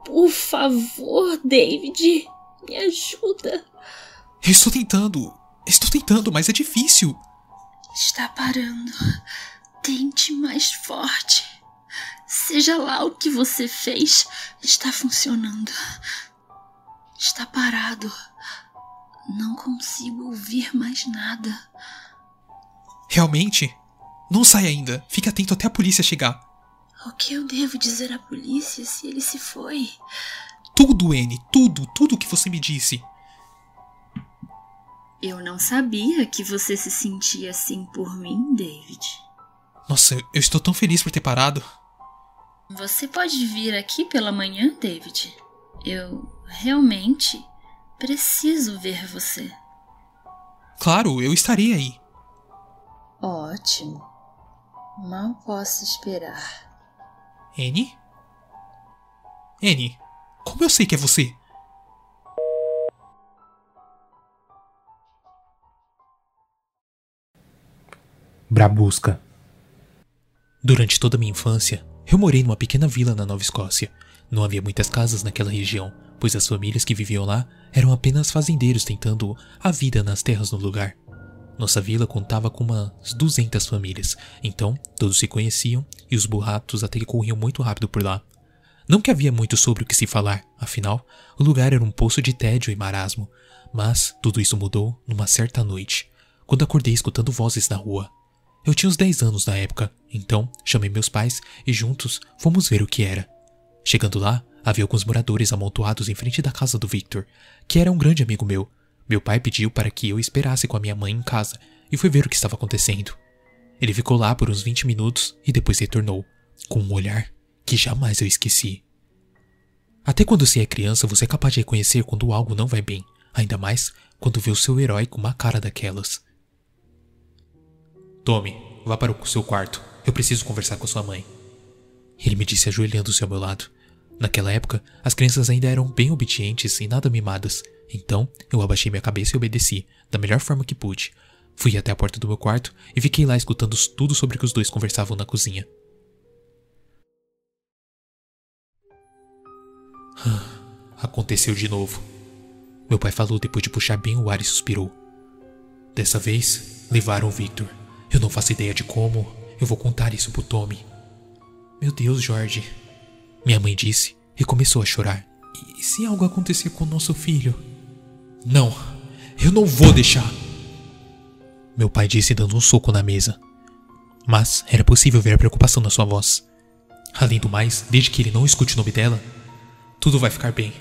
Por favor, David, me ajuda. Eu estou tentando. Estou tentando, mas é difícil. Está parando. Tente mais forte. Seja lá o que você fez, está funcionando. Está parado. Não consigo ouvir mais nada. Realmente? Não sai ainda. Fique atento até a polícia chegar. O que eu devo dizer à polícia se ele se foi? Tudo, N. Tudo, tudo que você me disse. Eu não sabia que você se sentia assim por mim, David. Nossa, eu estou tão feliz por ter parado. Você pode vir aqui pela manhã, David? Eu realmente preciso ver você. Claro, eu estarei aí. Ótimo. Mal posso esperar. N? N, como eu sei que é você? Brabusca. Durante toda a minha infância, eu morei numa pequena vila na Nova Escócia. Não havia muitas casas naquela região, pois as famílias que viviam lá eram apenas fazendeiros tentando a vida nas terras no lugar. Nossa vila contava com umas 200 famílias, então todos se conheciam e os burratos até que corriam muito rápido por lá. Não que havia muito sobre o que se falar, afinal, o lugar era um poço de tédio e marasmo, mas tudo isso mudou numa certa noite, quando acordei escutando vozes na rua. Eu tinha uns 10 anos na época, então chamei meus pais e juntos fomos ver o que era. Chegando lá, havia alguns moradores amontoados em frente da casa do Victor, que era um grande amigo meu. Meu pai pediu para que eu esperasse com a minha mãe em casa e foi ver o que estava acontecendo. Ele ficou lá por uns 20 minutos e depois retornou, com um olhar que jamais eu esqueci. Até quando você é criança, você é capaz de reconhecer quando algo não vai bem, ainda mais quando vê o seu herói com uma cara daquelas. Tome, vá para o seu quarto. Eu preciso conversar com sua mãe. Ele me disse ajoelhando-se ao meu lado. Naquela época, as crianças ainda eram bem obedientes e nada mimadas. Então, eu abaixei minha cabeça e obedeci, da melhor forma que pude. Fui até a porta do meu quarto e fiquei lá escutando tudo sobre o que os dois conversavam na cozinha. Aconteceu de novo. Meu pai falou depois de puxar bem o ar e suspirou. Dessa vez, levaram o Victor. Eu não faço ideia de como. Eu vou contar isso pro Tommy. Meu Deus, Jorge. Minha mãe disse e começou a chorar. E se algo acontecer com nosso filho? Não, eu não vou deixar. Meu pai disse dando um soco na mesa. Mas era possível ver a preocupação na sua voz. Além do mais, desde que ele não escute o nome dela, tudo vai ficar bem.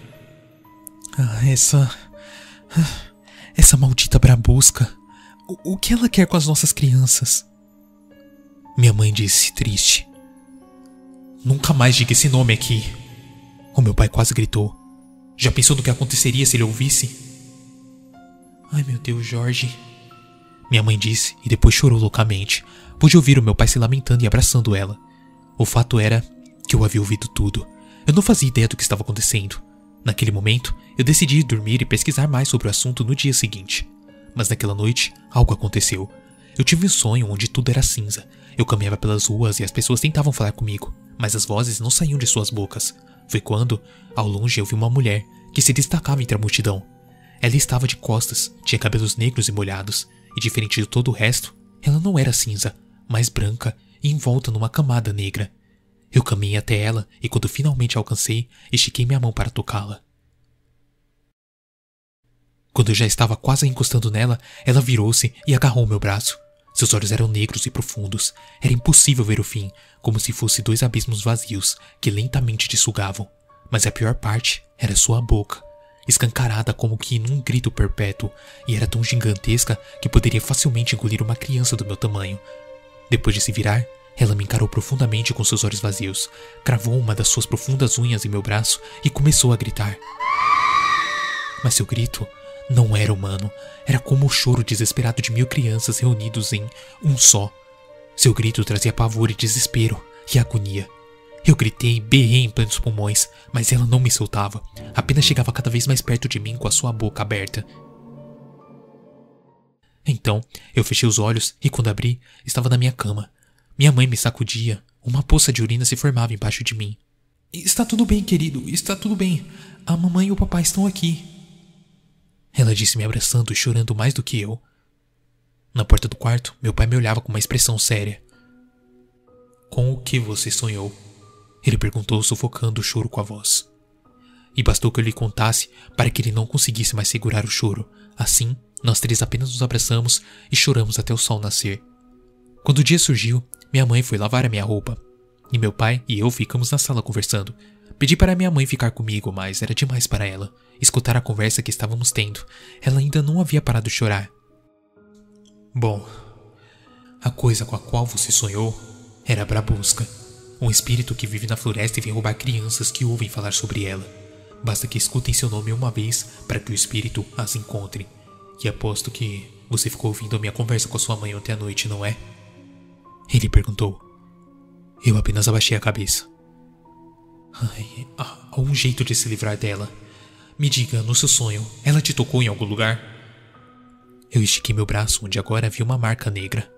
Ah, essa. Essa maldita brabusca. O, o que ela quer com as nossas crianças? Minha mãe disse, triste. Nunca mais diga esse nome aqui. O meu pai quase gritou. Já pensou no que aconteceria se ele ouvisse? Ai meu Deus, Jorge. Minha mãe disse e depois chorou loucamente. Pude ouvir o meu pai se lamentando e abraçando ela. O fato era que eu havia ouvido tudo. Eu não fazia ideia do que estava acontecendo. Naquele momento, eu decidi ir dormir e pesquisar mais sobre o assunto no dia seguinte. Mas naquela noite, algo aconteceu. Eu tive um sonho onde tudo era cinza. Eu caminhava pelas ruas e as pessoas tentavam falar comigo, mas as vozes não saíam de suas bocas. Foi quando, ao longe, eu vi uma mulher que se destacava entre a multidão. Ela estava de costas, tinha cabelos negros e molhados, e diferente de todo o resto, ela não era cinza, mas branca e envolta numa camada negra. Eu caminhei até ela e quando finalmente a alcancei, estiquei minha mão para tocá-la. Quando eu já estava quase encostando nela, ela virou-se e agarrou meu braço. Seus olhos eram negros e profundos. Era impossível ver o fim, como se fossem dois abismos vazios que lentamente te sugavam. Mas a pior parte era sua boca, escancarada como que num grito perpétuo, e era tão gigantesca que poderia facilmente engolir uma criança do meu tamanho. Depois de se virar, ela me encarou profundamente com seus olhos vazios, cravou uma das suas profundas unhas em meu braço e começou a gritar. Mas seu grito não era humano, era como o choro desesperado de mil crianças reunidos em um só. Seu grito trazia pavor e desespero e agonia. Eu gritei e berrei em plenos pulmões, mas ela não me soltava, apenas chegava cada vez mais perto de mim com a sua boca aberta. Então, eu fechei os olhos e quando abri, estava na minha cama. Minha mãe me sacudia, uma poça de urina se formava embaixo de mim. Está tudo bem, querido, está tudo bem. A mamãe e o papai estão aqui. Ela disse me abraçando e chorando mais do que eu. Na porta do quarto, meu pai me olhava com uma expressão séria. Com o que você sonhou? Ele perguntou, sufocando o choro com a voz. E bastou que eu lhe contasse para que ele não conseguisse mais segurar o choro. Assim, nós três apenas nos abraçamos e choramos até o sol nascer. Quando o dia surgiu, minha mãe foi lavar a minha roupa. E meu pai e eu ficamos na sala conversando. Pedi para minha mãe ficar comigo, mas era demais para ela. Escutar a conversa que estávamos tendo. Ela ainda não havia parado de chorar. Bom, a coisa com a qual você sonhou era Brabusca, um espírito que vive na floresta e vem roubar crianças que ouvem falar sobre ela. Basta que escutem seu nome uma vez para que o espírito as encontre. E aposto que você ficou ouvindo a minha conversa com a sua mãe ontem à noite, não é? Ele perguntou. Eu apenas abaixei a cabeça. Ai, há um jeito de se livrar dela. Me diga, no seu sonho, ela te tocou em algum lugar? Eu estiquei meu braço, onde agora havia uma marca negra.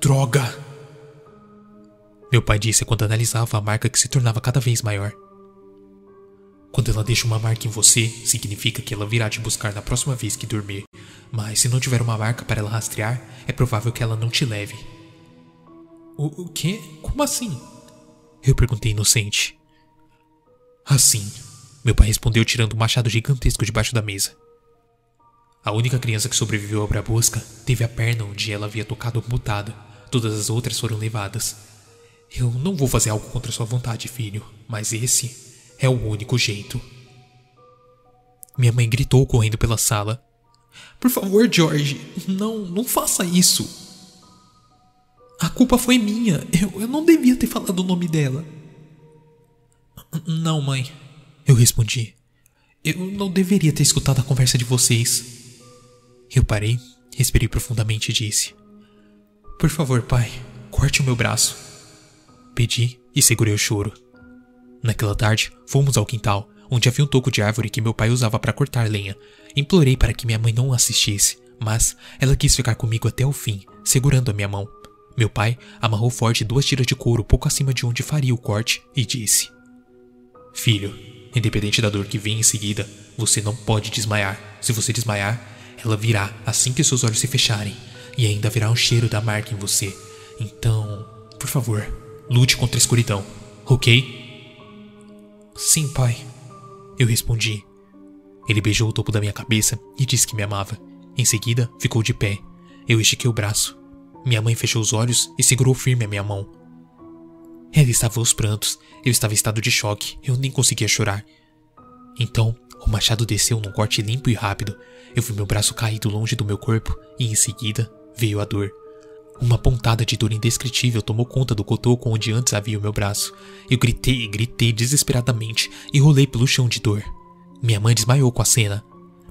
Droga! Meu pai disse quando analisava a marca que se tornava cada vez maior. Quando ela deixa uma marca em você, significa que ela virá te buscar na próxima vez que dormir. Mas se não tiver uma marca para ela rastrear, é provável que ela não te leve. O, o quê? Como assim? Eu perguntei inocente. Assim, meu pai respondeu tirando um machado gigantesco debaixo da mesa. A única criança que sobreviveu à Brabusca teve a perna onde ela havia tocado amputada. Todas as outras foram levadas. Eu não vou fazer algo contra sua vontade, filho, mas esse é o único jeito. Minha mãe gritou correndo pela sala. Por favor, George, não, não faça isso. A culpa foi minha. Eu, eu não devia ter falado o nome dela. Não, mãe. Eu respondi. Eu não deveria ter escutado a conversa de vocês. Eu parei, respirei profundamente e disse: Por favor, pai, corte o meu braço. Pedi e segurei o choro. Naquela tarde, fomos ao quintal, onde havia um toco de árvore que meu pai usava para cortar lenha. Implorei para que minha mãe não assistisse, mas ela quis ficar comigo até o fim, segurando a minha mão. Meu pai amarrou forte duas tiras de couro pouco acima de onde faria o corte e disse: Filho, independente da dor que vem em seguida, você não pode desmaiar. Se você desmaiar, ela virá assim que seus olhos se fecharem, e ainda haverá um cheiro da marca em você. Então, por favor, lute contra a escuridão, ok? Sim, pai. Eu respondi. Ele beijou o topo da minha cabeça e disse que me amava. Em seguida, ficou de pé. Eu estiquei o braço. Minha mãe fechou os olhos e segurou firme a minha mão. Ela estava aos prantos. Eu estava em estado de choque. Eu nem conseguia chorar. Então, o machado desceu num corte limpo e rápido. Eu vi meu braço caído longe do meu corpo e em seguida veio a dor. Uma pontada de dor indescritível tomou conta do cotoco onde antes havia o meu braço. Eu gritei e gritei desesperadamente e rolei pelo chão de dor. Minha mãe desmaiou com a cena.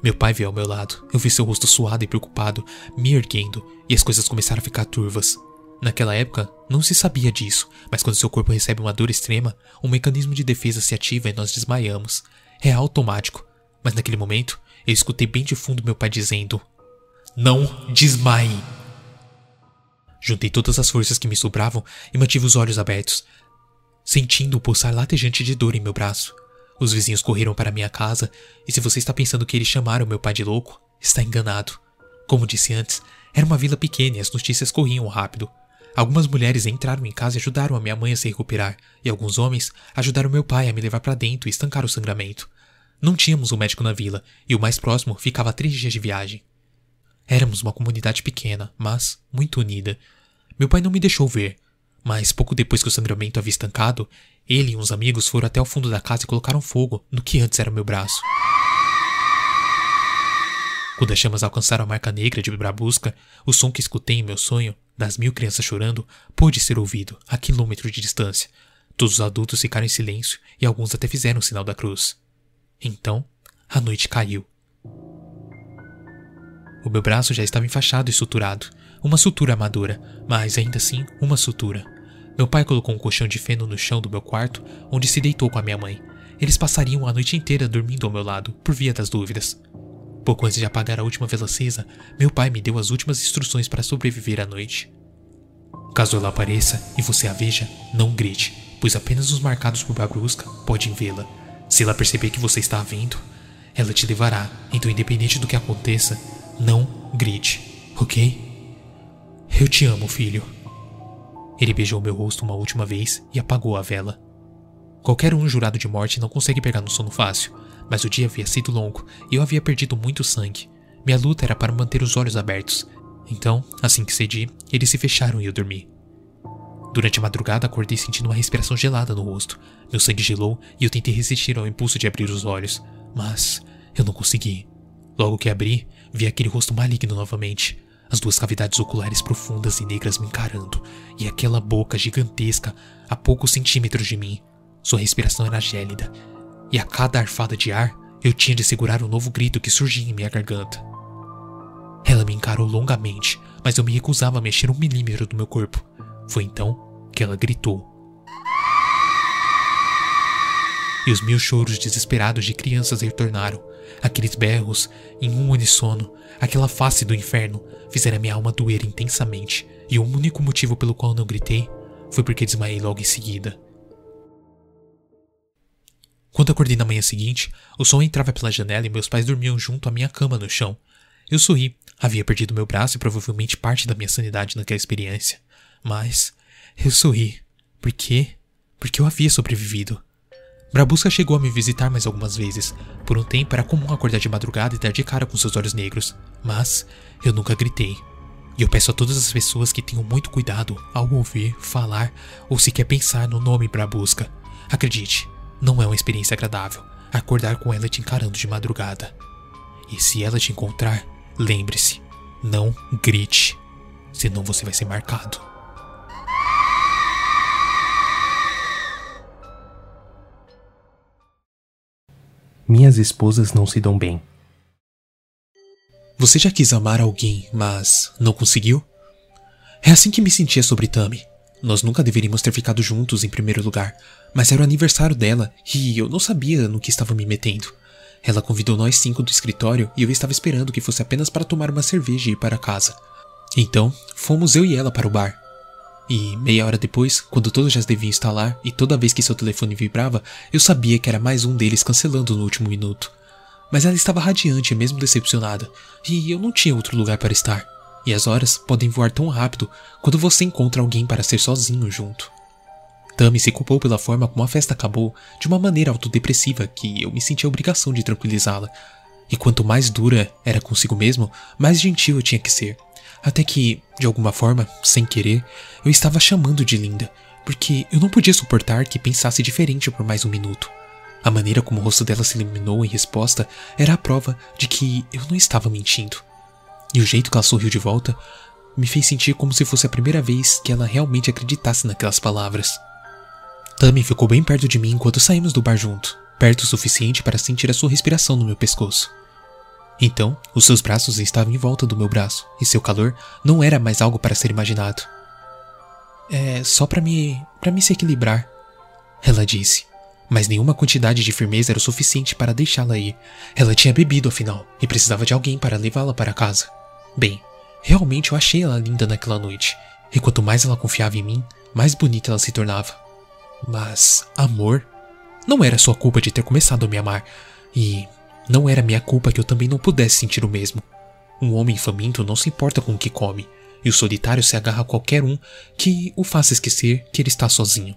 Meu pai veio ao meu lado. Eu vi seu rosto suado e preocupado, me erguendo, e as coisas começaram a ficar turvas. Naquela época, não se sabia disso, mas quando seu corpo recebe uma dor extrema, um mecanismo de defesa se ativa e nós desmaiamos. É automático. Mas naquele momento, eu escutei bem de fundo meu pai dizendo: Não desmaie! Juntei todas as forças que me sobravam e mantive os olhos abertos, sentindo o pulsar latejante de dor em meu braço. Os vizinhos correram para minha casa, e se você está pensando que eles chamaram meu pai de louco, está enganado. Como disse antes, era uma vila pequena e as notícias corriam rápido. Algumas mulheres entraram em casa e ajudaram a minha mãe a se recuperar, e alguns homens ajudaram meu pai a me levar para dentro e estancar o sangramento. Não tínhamos um médico na vila, e o mais próximo ficava a três dias de viagem. Éramos uma comunidade pequena, mas muito unida. Meu pai não me deixou ver, mas pouco depois que o sangramento havia estancado, ele e uns amigos foram até o fundo da casa e colocaram fogo no que antes era meu braço. Quando as chamas alcançaram a marca negra de Brabusca, o som que escutei em meu sonho, das mil crianças chorando, pôde ser ouvido a quilômetros de distância. Todos os adultos ficaram em silêncio e alguns até fizeram o sinal da cruz. Então, a noite caiu. O meu braço já estava enfaixado e suturado. Uma sutura amadora, mas ainda assim uma sutura. Meu pai colocou um colchão de feno no chão do meu quarto, onde se deitou com a minha mãe. Eles passariam a noite inteira dormindo ao meu lado, por via das dúvidas. Pouco antes de apagar a última vela acesa, meu pai me deu as últimas instruções para sobreviver à noite. Caso ela apareça e você a veja, não grite, pois apenas os marcados por Babrusca podem vê-la. Se ela perceber que você está vindo, ela te levará. Então, independente do que aconteça, não grite, ok? Eu te amo, filho. Ele beijou meu rosto uma última vez e apagou a vela. Qualquer um jurado de morte não consegue pegar no sono fácil, mas o dia havia sido longo e eu havia perdido muito sangue. Minha luta era para manter os olhos abertos. Então, assim que cedi, eles se fecharam e eu dormi. Durante a madrugada acordei sentindo uma respiração gelada no rosto. Meu sangue gelou e eu tentei resistir ao impulso de abrir os olhos, mas eu não consegui. Logo que abri, vi aquele rosto maligno novamente, as duas cavidades oculares profundas e negras me encarando, e aquela boca gigantesca a poucos centímetros de mim. Sua respiração era gélida, e a cada arfada de ar eu tinha de segurar um novo grito que surgia em minha garganta. Ela me encarou longamente, mas eu me recusava a mexer um milímetro do meu corpo. Foi então que ela gritou. E os mil choros desesperados de crianças retornaram. Aqueles berros, em um uníssono, aquela face do inferno, fizeram minha alma doer intensamente. E o único motivo pelo qual não gritei foi porque desmaiei logo em seguida. Quando acordei na manhã seguinte, o sol entrava pela janela e meus pais dormiam junto à minha cama no chão. Eu sorri. Havia perdido meu braço e provavelmente parte da minha sanidade naquela experiência. Mas eu sorri. Por quê? Porque eu havia sobrevivido. Brabusca chegou a me visitar mais algumas vezes. Por um tempo era comum acordar de madrugada e dar de cara com seus olhos negros, mas eu nunca gritei. E eu peço a todas as pessoas que tenham muito cuidado ao ouvir, falar ou sequer pensar no nome Brabusca. Acredite, não é uma experiência agradável acordar com ela te encarando de madrugada. E se ela te encontrar, lembre-se, não grite, senão você vai ser marcado. Minhas esposas não se dão bem. Você já quis amar alguém, mas não conseguiu? É assim que me sentia sobre Tami. Nós nunca deveríamos ter ficado juntos em primeiro lugar, mas era o aniversário dela e eu não sabia no que estava me metendo. Ela convidou nós cinco do escritório e eu estava esperando que fosse apenas para tomar uma cerveja e ir para casa. Então, fomos eu e ela para o bar. E meia hora depois, quando todos já deviam instalar e toda vez que seu telefone vibrava, eu sabia que era mais um deles cancelando no último minuto. Mas ela estava radiante mesmo decepcionada, e eu não tinha outro lugar para estar. E as horas podem voar tão rápido quando você encontra alguém para ser sozinho junto. Tami se culpou pela forma como a festa acabou, de uma maneira autodepressiva que eu me senti a obrigação de tranquilizá-la. E quanto mais dura era consigo mesmo, mais gentil eu tinha que ser. Até que, de alguma forma, sem querer, eu estava chamando de linda, porque eu não podia suportar que pensasse diferente por mais um minuto. A maneira como o rosto dela se iluminou em resposta era a prova de que eu não estava mentindo. E o jeito que ela sorriu de volta me fez sentir como se fosse a primeira vez que ela realmente acreditasse naquelas palavras. Tammy ficou bem perto de mim enquanto saímos do bar junto, perto o suficiente para sentir a sua respiração no meu pescoço. Então, os seus braços estavam em volta do meu braço, e seu calor não era mais algo para ser imaginado. É só para me. para me se equilibrar, ela disse. Mas nenhuma quantidade de firmeza era o suficiente para deixá-la ir. Ela tinha bebido, afinal, e precisava de alguém para levá-la para casa. Bem, realmente eu achei ela linda naquela noite, e quanto mais ela confiava em mim, mais bonita ela se tornava. Mas amor? Não era sua culpa de ter começado a me amar, e não era minha culpa que eu também não pudesse sentir o mesmo. Um homem faminto não se importa com o que come, e o solitário se agarra a qualquer um que o faça esquecer que ele está sozinho.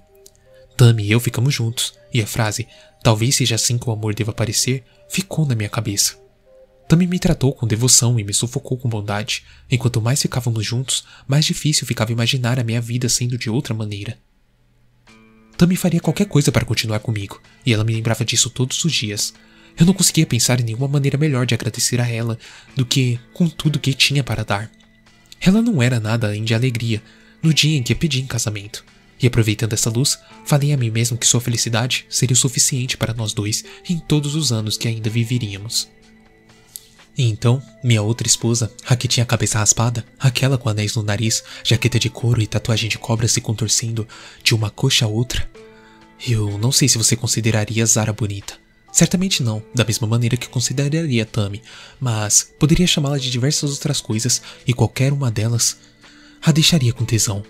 Tammy e eu ficamos juntos, e a frase, talvez seja assim que o amor deva parecer, ficou na minha cabeça. Tammy me tratou com devoção e me sufocou com bondade. Enquanto mais ficávamos juntos, mais difícil ficava imaginar a minha vida sendo de outra maneira. Tammy faria qualquer coisa para continuar comigo, e ela me lembrava disso todos os dias. Eu não conseguia pensar em nenhuma maneira melhor de agradecer a ela do que com tudo que tinha para dar. Ela não era nada além de alegria no dia em que a pedi em casamento. E aproveitando essa luz, falei a mim mesmo que sua felicidade seria o suficiente para nós dois em todos os anos que ainda viveríamos. E então, minha outra esposa, a que tinha a cabeça raspada, aquela com anéis no nariz, jaqueta de couro e tatuagem de cobra se contorcendo de uma coxa a outra. Eu não sei se você consideraria Zara bonita. Certamente não, da mesma maneira que consideraria Tami, mas poderia chamá-la de diversas outras coisas e qualquer uma delas a deixaria com tesão.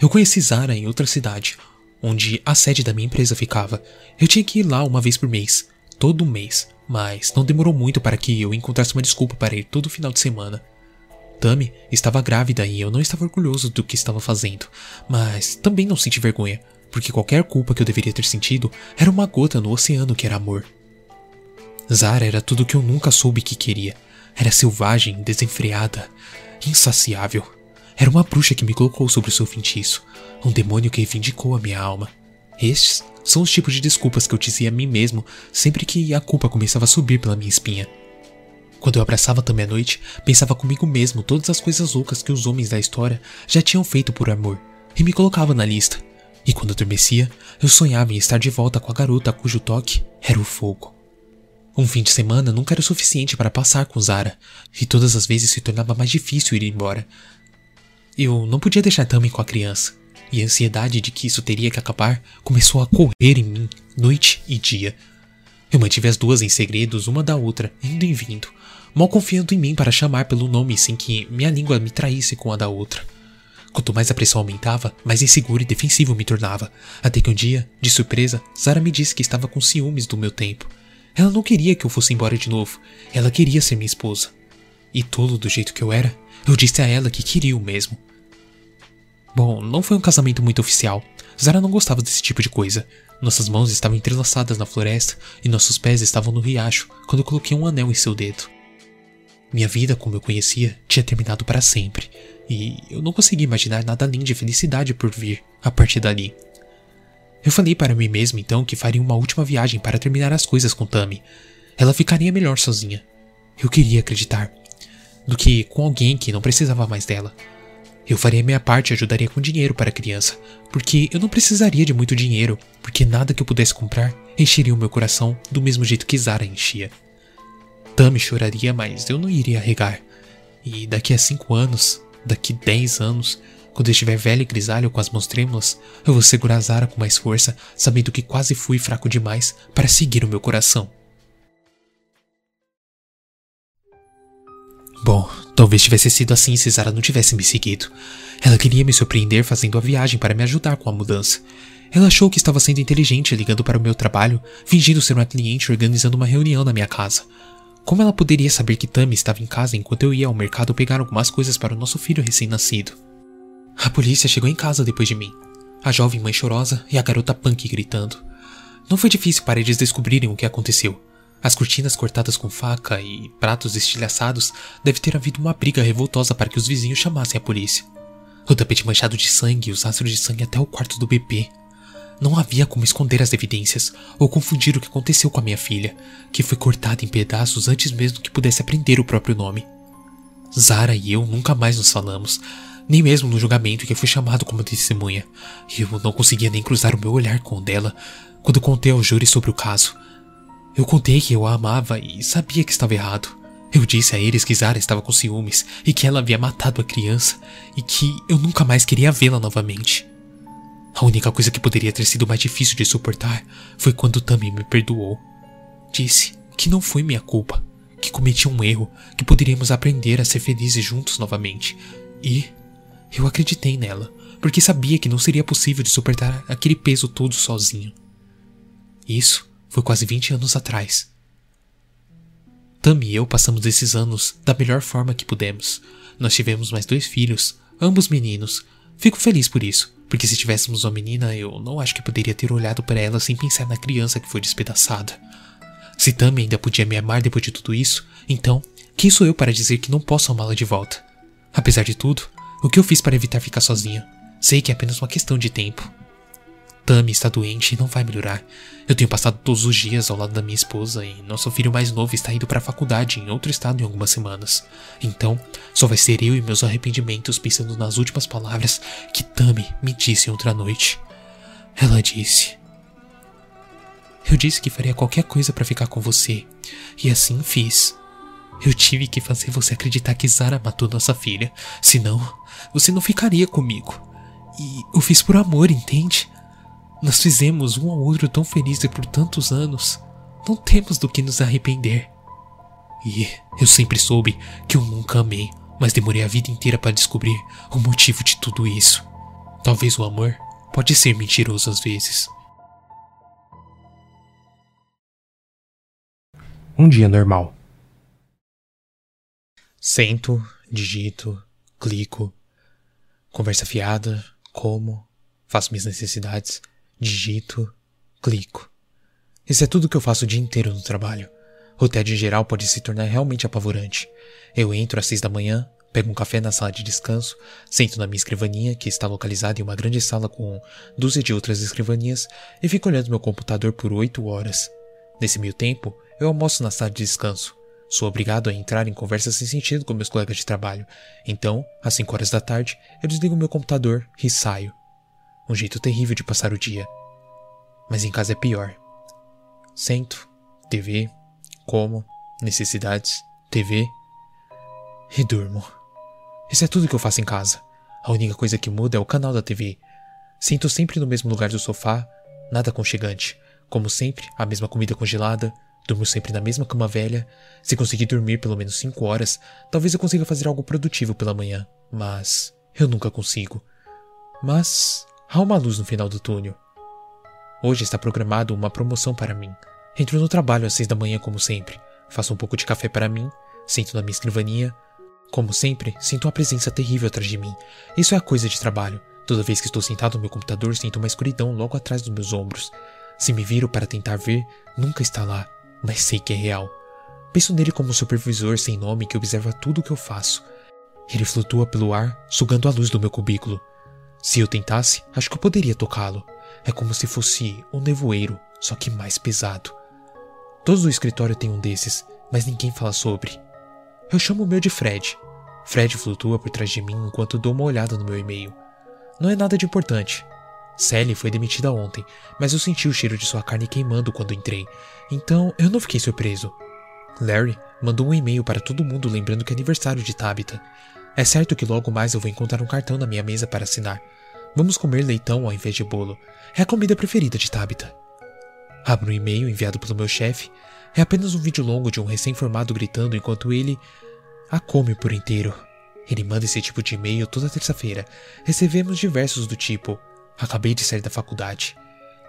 Eu conheci Zara em outra cidade, onde a sede da minha empresa ficava. Eu tinha que ir lá uma vez por mês, todo mês, mas não demorou muito para que eu encontrasse uma desculpa para ir todo final de semana. Tami estava grávida e eu não estava orgulhoso do que estava fazendo, mas também não senti vergonha, porque qualquer culpa que eu deveria ter sentido era uma gota no oceano que era amor. Zara era tudo que eu nunca soube que queria. Era selvagem, desenfreada, insaciável. Era uma bruxa que me colocou sobre o seu feitiço, um demônio que reivindicou a minha alma. Estes são os tipos de desculpas que eu dizia a mim mesmo sempre que a culpa começava a subir pela minha espinha. Quando eu abraçava também à noite, pensava comigo mesmo todas as coisas loucas que os homens da história já tinham feito por amor, e me colocava na lista. E quando adormecia, eu sonhava em estar de volta com a garota cujo toque era o fogo. Um fim de semana nunca era o suficiente para passar com Zara, e todas as vezes se tornava mais difícil ir embora, eu não podia deixar Tami com a criança, e a ansiedade de que isso teria que acabar começou a correr em mim, noite e dia. Eu mantive as duas em segredos uma da outra, indo e vindo, mal confiando em mim para chamar pelo nome sem que minha língua me traísse com a da outra. Quanto mais a pressão aumentava, mais inseguro e defensivo me tornava, até que um dia, de surpresa, Zara me disse que estava com ciúmes do meu tempo. Ela não queria que eu fosse embora de novo, ela queria ser minha esposa. E tolo do jeito que eu era, eu disse a ela que queria o mesmo. Bom, não foi um casamento muito oficial. Zara não gostava desse tipo de coisa, Nossas mãos estavam entrelaçadas na floresta e nossos pés estavam no riacho quando eu coloquei um anel em seu dedo. Minha vida, como eu conhecia, tinha terminado para sempre, e eu não conseguia imaginar nada além de felicidade por vir a partir dali. Eu falei para mim mesmo então que faria uma última viagem para terminar as coisas com Tami. Ela ficaria melhor sozinha. Eu queria acreditar. Do que com alguém que não precisava mais dela. Eu faria minha parte e ajudaria com dinheiro para a criança, porque eu não precisaria de muito dinheiro, porque nada que eu pudesse comprar encheria o meu coração do mesmo jeito que Zara enchia. Tami choraria, mas eu não iria regar. E daqui a cinco anos, daqui dez anos, quando estiver velho e grisalho com as mãos trêmulas, eu vou segurar Zara com mais força, sabendo que quase fui fraco demais para seguir o meu coração. Bom, talvez tivesse sido assim se Zara não tivesse me seguido. Ela queria me surpreender fazendo a viagem para me ajudar com a mudança. Ela achou que estava sendo inteligente ligando para o meu trabalho, fingindo ser uma cliente organizando uma reunião na minha casa. Como ela poderia saber que Tammy estava em casa enquanto eu ia ao mercado pegar algumas coisas para o nosso filho recém-nascido? A polícia chegou em casa depois de mim. A jovem mãe chorosa e a garota punk gritando. Não foi difícil para eles descobrirem o que aconteceu. As cortinas cortadas com faca e pratos estilhaçados deve ter havido uma briga revoltosa para que os vizinhos chamassem a polícia. O tapete manchado de sangue e os rastros de sangue até o quarto do bebê. Não havia como esconder as evidências ou confundir o que aconteceu com a minha filha, que foi cortada em pedaços antes mesmo que pudesse aprender o próprio nome. Zara e eu nunca mais nos falamos, nem mesmo no julgamento que fui chamado como testemunha. Eu não conseguia nem cruzar o meu olhar com o dela quando contei ao júri sobre o caso. Eu contei que eu a amava e sabia que estava errado. Eu disse a eles que Zara estava com ciúmes e que ela havia matado a criança e que eu nunca mais queria vê-la novamente. A única coisa que poderia ter sido mais difícil de suportar foi quando Tami me perdoou. Disse que não foi minha culpa, que cometi um erro, que poderíamos aprender a ser felizes juntos novamente. E eu acreditei nela, porque sabia que não seria possível de suportar aquele peso todo sozinho. Isso foi quase 20 anos atrás. Tammy e eu passamos esses anos da melhor forma que pudemos. Nós tivemos mais dois filhos, ambos meninos. Fico feliz por isso, porque se tivéssemos uma menina, eu não acho que poderia ter olhado para ela sem pensar na criança que foi despedaçada. Se Tammy ainda podia me amar depois de tudo isso, então, quem sou eu para dizer que não posso amá-la de volta? Apesar de tudo, o que eu fiz para evitar ficar sozinha? Sei que é apenas uma questão de tempo. Tami está doente e não vai melhorar. Eu tenho passado todos os dias ao lado da minha esposa e nosso filho mais novo está indo para a faculdade em outro estado em algumas semanas. Então, só vai ser eu e meus arrependimentos pensando nas últimas palavras que Tami me disse outra noite. Ela disse: Eu disse que faria qualquer coisa para ficar com você, e assim fiz. Eu tive que fazer você acreditar que Zara matou nossa filha, senão você não ficaria comigo. E eu fiz por amor, entende? Nós fizemos um ao outro tão felizes por tantos anos. Não temos do que nos arrepender. E eu sempre soube que eu nunca amei, mas demorei a vida inteira para descobrir o motivo de tudo isso. Talvez o amor pode ser mentiroso às vezes. Um dia normal. Sento, digito, clico, conversa fiada, como, faço minhas necessidades digito, clico. Isso é tudo que eu faço o dia inteiro no trabalho. O em geral pode se tornar realmente apavorante. Eu entro às seis da manhã, pego um café na sala de descanso, sento na minha escrivaninha, que está localizada em uma grande sala com dúzia de outras escrivanias, e fico olhando meu computador por oito horas. Nesse meio tempo, eu almoço na sala de descanso. Sou obrigado a entrar em conversas sem sentido com meus colegas de trabalho. Então, às cinco horas da tarde, eu desligo meu computador e saio. Um jeito terrível de passar o dia. Mas em casa é pior. Sento, TV, como, necessidades, TV e durmo. Isso é tudo que eu faço em casa. A única coisa que muda é o canal da TV. Sinto sempre no mesmo lugar do sofá, nada aconchegante. Como sempre, a mesma comida congelada. Durmo sempre na mesma cama velha. Se conseguir dormir pelo menos 5 horas, talvez eu consiga fazer algo produtivo pela manhã. Mas eu nunca consigo. Mas Há uma luz no final do túnel. Hoje está programado uma promoção para mim. Entro no trabalho às seis da manhã, como sempre. Faço um pouco de café para mim, sento na minha escrivaninha. Como sempre, sinto uma presença terrível atrás de mim. Isso é a coisa de trabalho. Toda vez que estou sentado no meu computador, sinto uma escuridão logo atrás dos meus ombros. Se me viro para tentar ver, nunca está lá, mas sei que é real. Penso nele como um supervisor sem nome que observa tudo o que eu faço. Ele flutua pelo ar, sugando a luz do meu cubículo. Se eu tentasse, acho que eu poderia tocá-lo. É como se fosse um nevoeiro, só que mais pesado. Todos do escritório têm um desses, mas ninguém fala sobre. Eu chamo o meu de Fred. Fred flutua por trás de mim enquanto dou uma olhada no meu e-mail. Não é nada de importante. Sally foi demitida ontem, mas eu senti o cheiro de sua carne queimando quando entrei, então eu não fiquei surpreso. Larry mandou um e-mail para todo mundo lembrando que é aniversário de Tabitha. É certo que logo mais eu vou encontrar um cartão na minha mesa para assinar. Vamos comer leitão ao invés de bolo. É a comida preferida de Tabitha. Abro um e-mail enviado pelo meu chefe. É apenas um vídeo longo de um recém-formado gritando enquanto ele a come por inteiro. Ele manda esse tipo de e-mail toda terça-feira. Recebemos diversos do tipo: Acabei de sair da faculdade,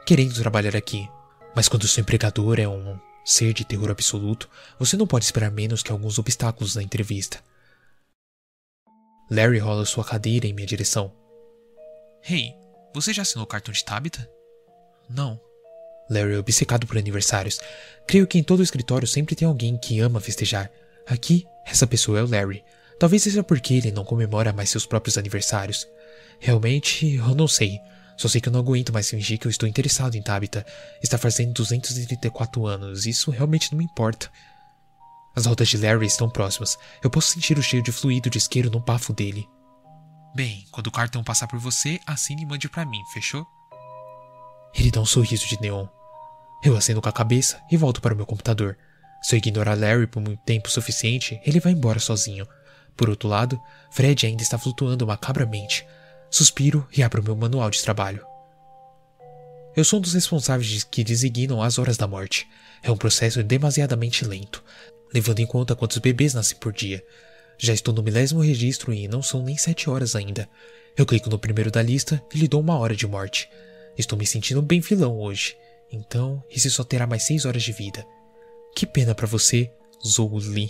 querendo trabalhar aqui. Mas quando seu empregador é um ser de terror absoluto, você não pode esperar menos que alguns obstáculos na entrevista. Larry rola sua cadeira em minha direção. Hey, você já assinou o cartão de Tabitha? Não. Larry é obcecado por aniversários. Creio que em todo o escritório sempre tem alguém que ama festejar. Aqui, essa pessoa é o Larry. Talvez seja porque ele não comemora mais seus próprios aniversários. Realmente, eu não sei. Só sei que eu não aguento mais fingir que eu estou interessado em Tabitha. Está fazendo 234 anos, isso realmente não me importa. As rodas de Larry estão próximas. Eu posso sentir o cheiro de fluido de isqueiro no bafo dele. Bem, quando o cartão passar por você, assine e mande para mim, fechou? Ele dá um sorriso de neon. Eu aceno com a cabeça e volto para o meu computador. Se eu ignorar Larry por muito tempo suficiente, ele vai embora sozinho. Por outro lado, Fred ainda está flutuando macabramente. Suspiro e abro meu manual de trabalho. Eu sou um dos responsáveis que designam as horas da morte. É um processo demasiadamente lento, levando em conta quantos bebês nascem por dia. Já estou no milésimo registro e não são nem sete horas ainda. Eu clico no primeiro da lista e lhe dou uma hora de morte. Estou me sentindo bem filão hoje. Então, esse só terá mais seis horas de vida. Que pena para você, Zhou Li.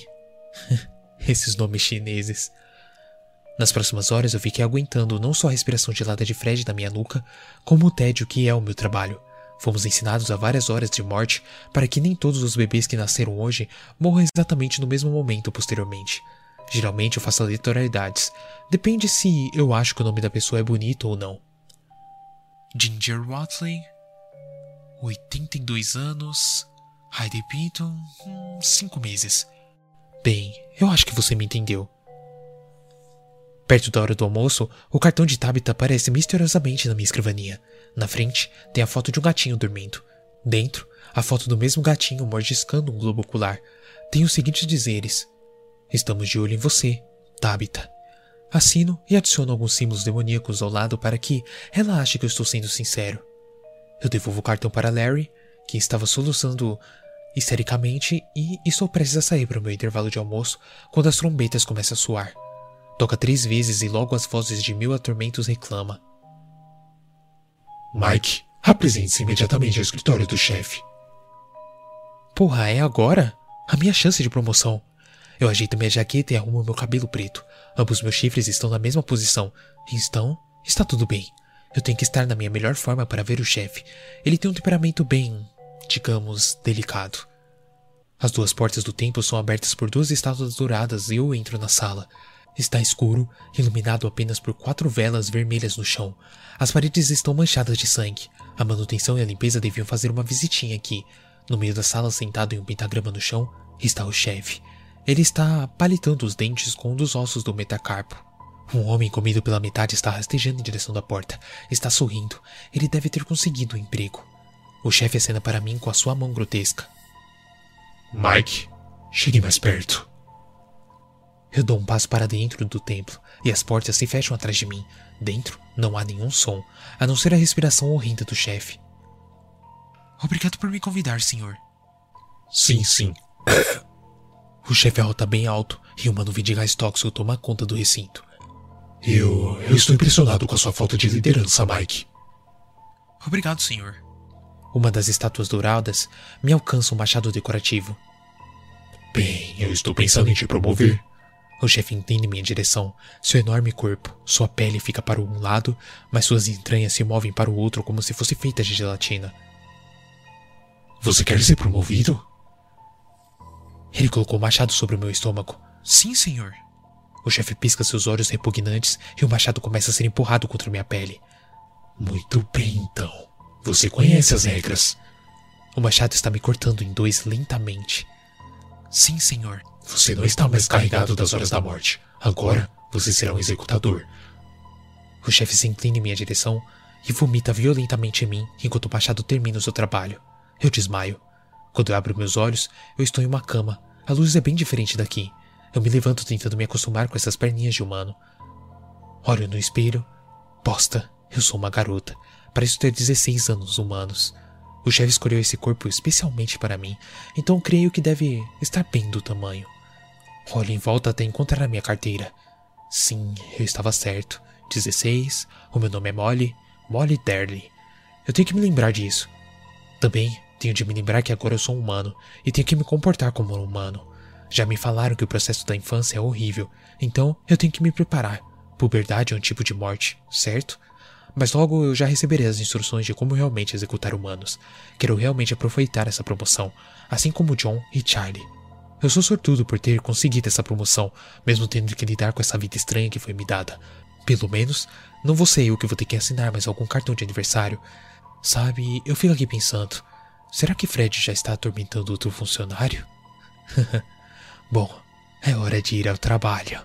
Esses nomes chineses. Nas próximas horas eu fiquei aguentando não só a respiração gelada de Fred na minha nuca, como o tédio que é o meu trabalho. Fomos ensinados a várias horas de morte para que nem todos os bebês que nasceram hoje morram exatamente no mesmo momento posteriormente. Geralmente eu faço aleatoriedades. Depende se eu acho que o nome da pessoa é bonito ou não. Ginger Watley, 82 anos, Heidi Pinton, 5 meses. Bem, eu acho que você me entendeu. Perto da hora do almoço, o cartão de Tabitha aparece misteriosamente na minha escrivaninha. Na frente, tem a foto de um gatinho dormindo. Dentro, a foto do mesmo gatinho mordiscando um globo ocular. Tem os seguintes dizeres: Estamos de olho em você, Tabitha. Assino e adiciono alguns símbolos demoníacos ao lado para que ela ache que eu estou sendo sincero. Eu devolvo o cartão para Larry, que estava soluçando histericamente e estou prestes a sair para o meu intervalo de almoço quando as trombetas começam a soar. Toca três vezes e logo as vozes de mil atormentos reclama. Mike, apresente-se imediatamente ao escritório do chefe. Porra, é agora? A minha chance de promoção. Eu ajeito minha jaqueta e arrumo meu cabelo preto. Ambos meus chifres estão na mesma posição. Então, está tudo bem. Eu tenho que estar na minha melhor forma para ver o chefe. Ele tem um temperamento bem digamos, delicado. As duas portas do templo são abertas por duas estátuas douradas e eu entro na sala. Está escuro, iluminado apenas por quatro velas vermelhas no chão. As paredes estão manchadas de sangue. A manutenção e a limpeza deviam fazer uma visitinha aqui. No meio da sala, sentado em um pentagrama no chão, está o chefe. Ele está palitando os dentes com um dos ossos do metacarpo. Um homem comido pela metade está rastejando em direção da porta. Está sorrindo. Ele deve ter conseguido um emprego. O chefe acena para mim com a sua mão grotesca. Mike, chegue mais perto. Eu dou um passo para dentro do templo e as portas se fecham atrás de mim. Dentro não há nenhum som, a não ser a respiração horrenda do chefe. Obrigado por me convidar, senhor. Sim, sim. O chefe arrota bem alto e uma nuvem de gás tóxico toma conta do recinto. Eu, eu estou impressionado com a sua falta de liderança, Mike. Obrigado, senhor. Uma das estátuas douradas me alcança um machado decorativo. Bem, eu estou pensando em te promover. O chefe entende minha direção. Seu enorme corpo, sua pele fica para um lado, mas suas entranhas se movem para o outro como se fosse feita de gelatina. Você quer ser promovido? Ele colocou o machado sobre o meu estômago. Sim, senhor. O chefe pisca seus olhos repugnantes e o machado começa a ser empurrado contra minha pele. Muito bem, então. Você conhece as regras. O machado está me cortando em dois lentamente. Sim, senhor. Você não está mais carregado das horas da morte. Agora você será um executador. O chefe se inclina em minha direção e vomita violentamente em mim enquanto o machado termina o seu trabalho. Eu desmaio. Quando eu abro meus olhos, eu estou em uma cama. A luz é bem diferente daqui. Eu me levanto tentando me acostumar com essas perninhas de humano. Olho no espelho. Bosta, eu sou uma garota. Pareço ter 16 anos humanos. O chefe escolheu esse corpo especialmente para mim, então creio que deve estar bem do tamanho. Olho em volta até encontrar a minha carteira. Sim, eu estava certo. 16, o meu nome é Molly, Molly Derley. Eu tenho que me lembrar disso. Também tenho de me lembrar que agora eu sou humano e tenho que me comportar como um humano. Já me falaram que o processo da infância é horrível, então eu tenho que me preparar. Puberdade é um tipo de morte, certo? Mas logo eu já receberei as instruções de como realmente executar humanos. Quero realmente aproveitar essa promoção, assim como John e Charlie. Eu sou sortudo por ter conseguido essa promoção, mesmo tendo que lidar com essa vida estranha que foi me dada. Pelo menos, não vou ser eu que vou ter que assinar mais algum cartão de aniversário. Sabe, eu fico aqui pensando: será que Fred já está atormentando outro funcionário? Bom, é hora de ir ao trabalho.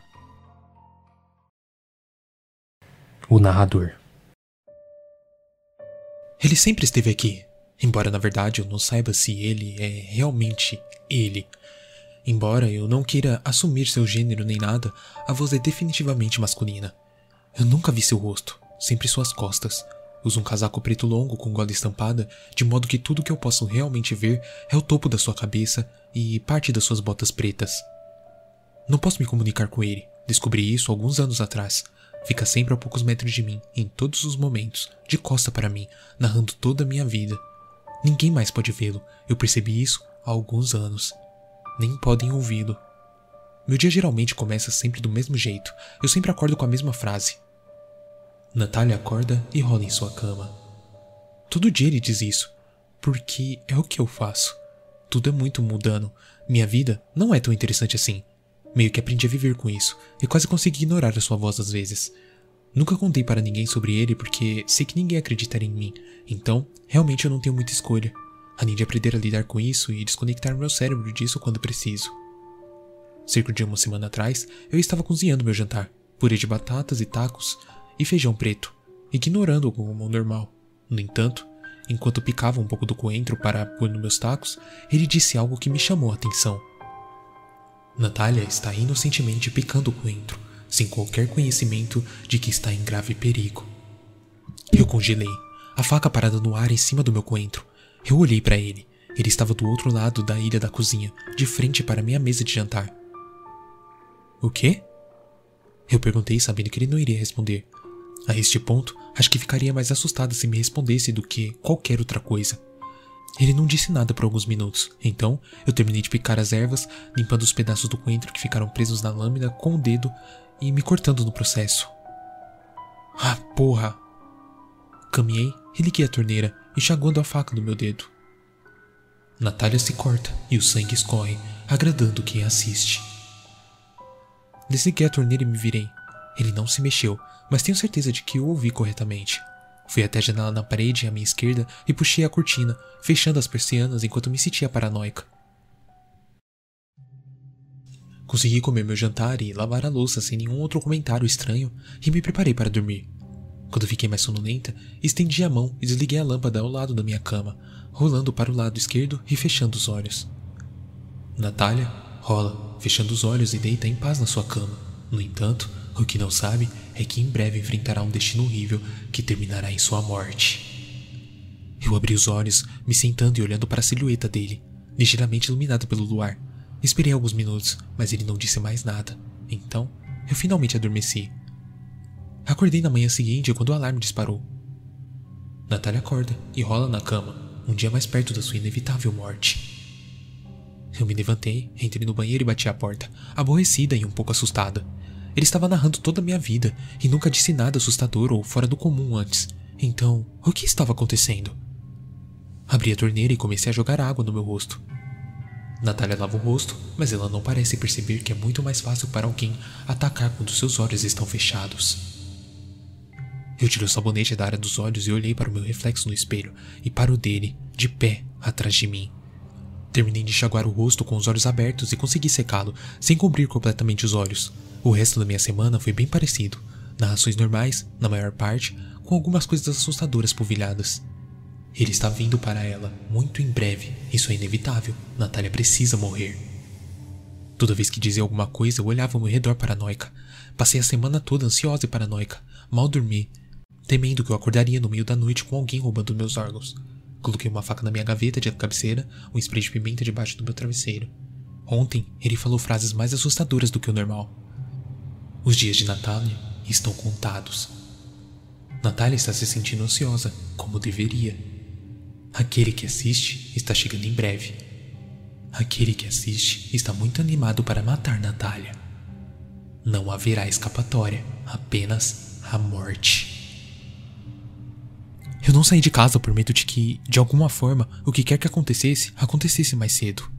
O narrador. Ele sempre esteve aqui, embora na verdade eu não saiba se ele é realmente ele. Embora eu não queira assumir seu gênero nem nada, a voz é definitivamente masculina. Eu nunca vi seu rosto, sempre suas costas. Usa um casaco preto longo com gola estampada, de modo que tudo que eu posso realmente ver é o topo da sua cabeça e parte das suas botas pretas. Não posso me comunicar com ele, descobri isso alguns anos atrás. Fica sempre a poucos metros de mim, em todos os momentos, de costa para mim, narrando toda a minha vida. Ninguém mais pode vê-lo, eu percebi isso há alguns anos. Nem podem ouvi-lo. Meu dia geralmente começa sempre do mesmo jeito, eu sempre acordo com a mesma frase. Natália acorda e rola em sua cama. Todo dia ele diz isso, porque é o que eu faço. Tudo é muito mudando. Minha vida não é tão interessante assim. Meio que aprendi a viver com isso, e quase consegui ignorar a sua voz às vezes. Nunca contei para ninguém sobre ele porque sei que ninguém acreditaria em mim, então realmente eu não tenho muita escolha, além de aprender a lidar com isso e desconectar meu cérebro disso quando preciso. Cerca de uma semana atrás, eu estava cozinhando meu jantar, purê de batatas e tacos e feijão preto, ignorando o como normal. No entanto, enquanto picava um pouco do coentro para pôr nos meus tacos, ele disse algo que me chamou a atenção. Natália está inocentemente picando o coentro, sem qualquer conhecimento de que está em grave perigo. Eu congelei, a faca parada no ar em cima do meu coentro. Eu olhei para ele. Ele estava do outro lado da ilha da cozinha, de frente para minha mesa de jantar. O quê? Eu perguntei, sabendo que ele não iria responder. A este ponto, acho que ficaria mais assustada se me respondesse do que qualquer outra coisa. Ele não disse nada por alguns minutos, então eu terminei de picar as ervas, limpando os pedaços do coentro que ficaram presos na lâmina com o dedo e me cortando no processo. Ah, porra! Caminhei liguei a torneira, enxaguando a faca no meu dedo. Natália se corta e o sangue escorre, agradando quem assiste. Desliguei a torneira e me virei. Ele não se mexeu, mas tenho certeza de que ouvi corretamente. Fui até a janela na parede à minha esquerda e puxei a cortina, fechando as persianas enquanto me sentia paranoica. Consegui comer meu jantar e lavar a louça sem nenhum outro comentário estranho e me preparei para dormir. Quando fiquei mais sonolenta, estendi a mão e desliguei a lâmpada ao lado da minha cama, rolando para o lado esquerdo e fechando os olhos. Natália rola, fechando os olhos e deita em paz na sua cama. No entanto, o que não sabe é que em breve enfrentará um destino horrível que terminará em sua morte. Eu abri os olhos, me sentando e olhando para a silhueta dele, ligeiramente iluminada pelo luar. Esperei alguns minutos, mas ele não disse mais nada. Então, eu finalmente adormeci. Acordei na manhã seguinte quando o alarme disparou. Natália acorda e rola na cama, um dia mais perto da sua inevitável morte. Eu me levantei, entrei no banheiro e bati a porta, aborrecida e um pouco assustada. Ele estava narrando toda a minha vida e nunca disse nada assustador ou fora do comum antes. Então, o que estava acontecendo? Abri a torneira e comecei a jogar água no meu rosto. Natália lava o rosto, mas ela não parece perceber que é muito mais fácil para alguém atacar quando seus olhos estão fechados. Eu tirei o sabonete da área dos olhos e olhei para o meu reflexo no espelho e para o dele, de pé, atrás de mim. Terminei de enxaguar o rosto com os olhos abertos e consegui secá-lo, sem cobrir completamente os olhos. O resto da minha semana foi bem parecido. Narrações normais, na maior parte, com algumas coisas assustadoras polvilhadas. Ele está vindo para ela, muito em breve. Isso é inevitável. Natália precisa morrer. Toda vez que dizia alguma coisa, eu olhava ao meu redor paranoica. Passei a semana toda ansiosa e paranoica. Mal dormi, temendo que eu acordaria no meio da noite com alguém roubando meus órgãos. Coloquei uma faca na minha gaveta de cabeceira, um spray de pimenta debaixo do meu travesseiro. Ontem, ele falou frases mais assustadoras do que o normal. Os dias de Natália estão contados. Natália está se sentindo ansiosa, como deveria. Aquele que assiste está chegando em breve. Aquele que assiste está muito animado para matar Natália. Não haverá escapatória, apenas a morte. Eu não saí de casa por medo de que, de alguma forma, o que quer que acontecesse, acontecesse mais cedo.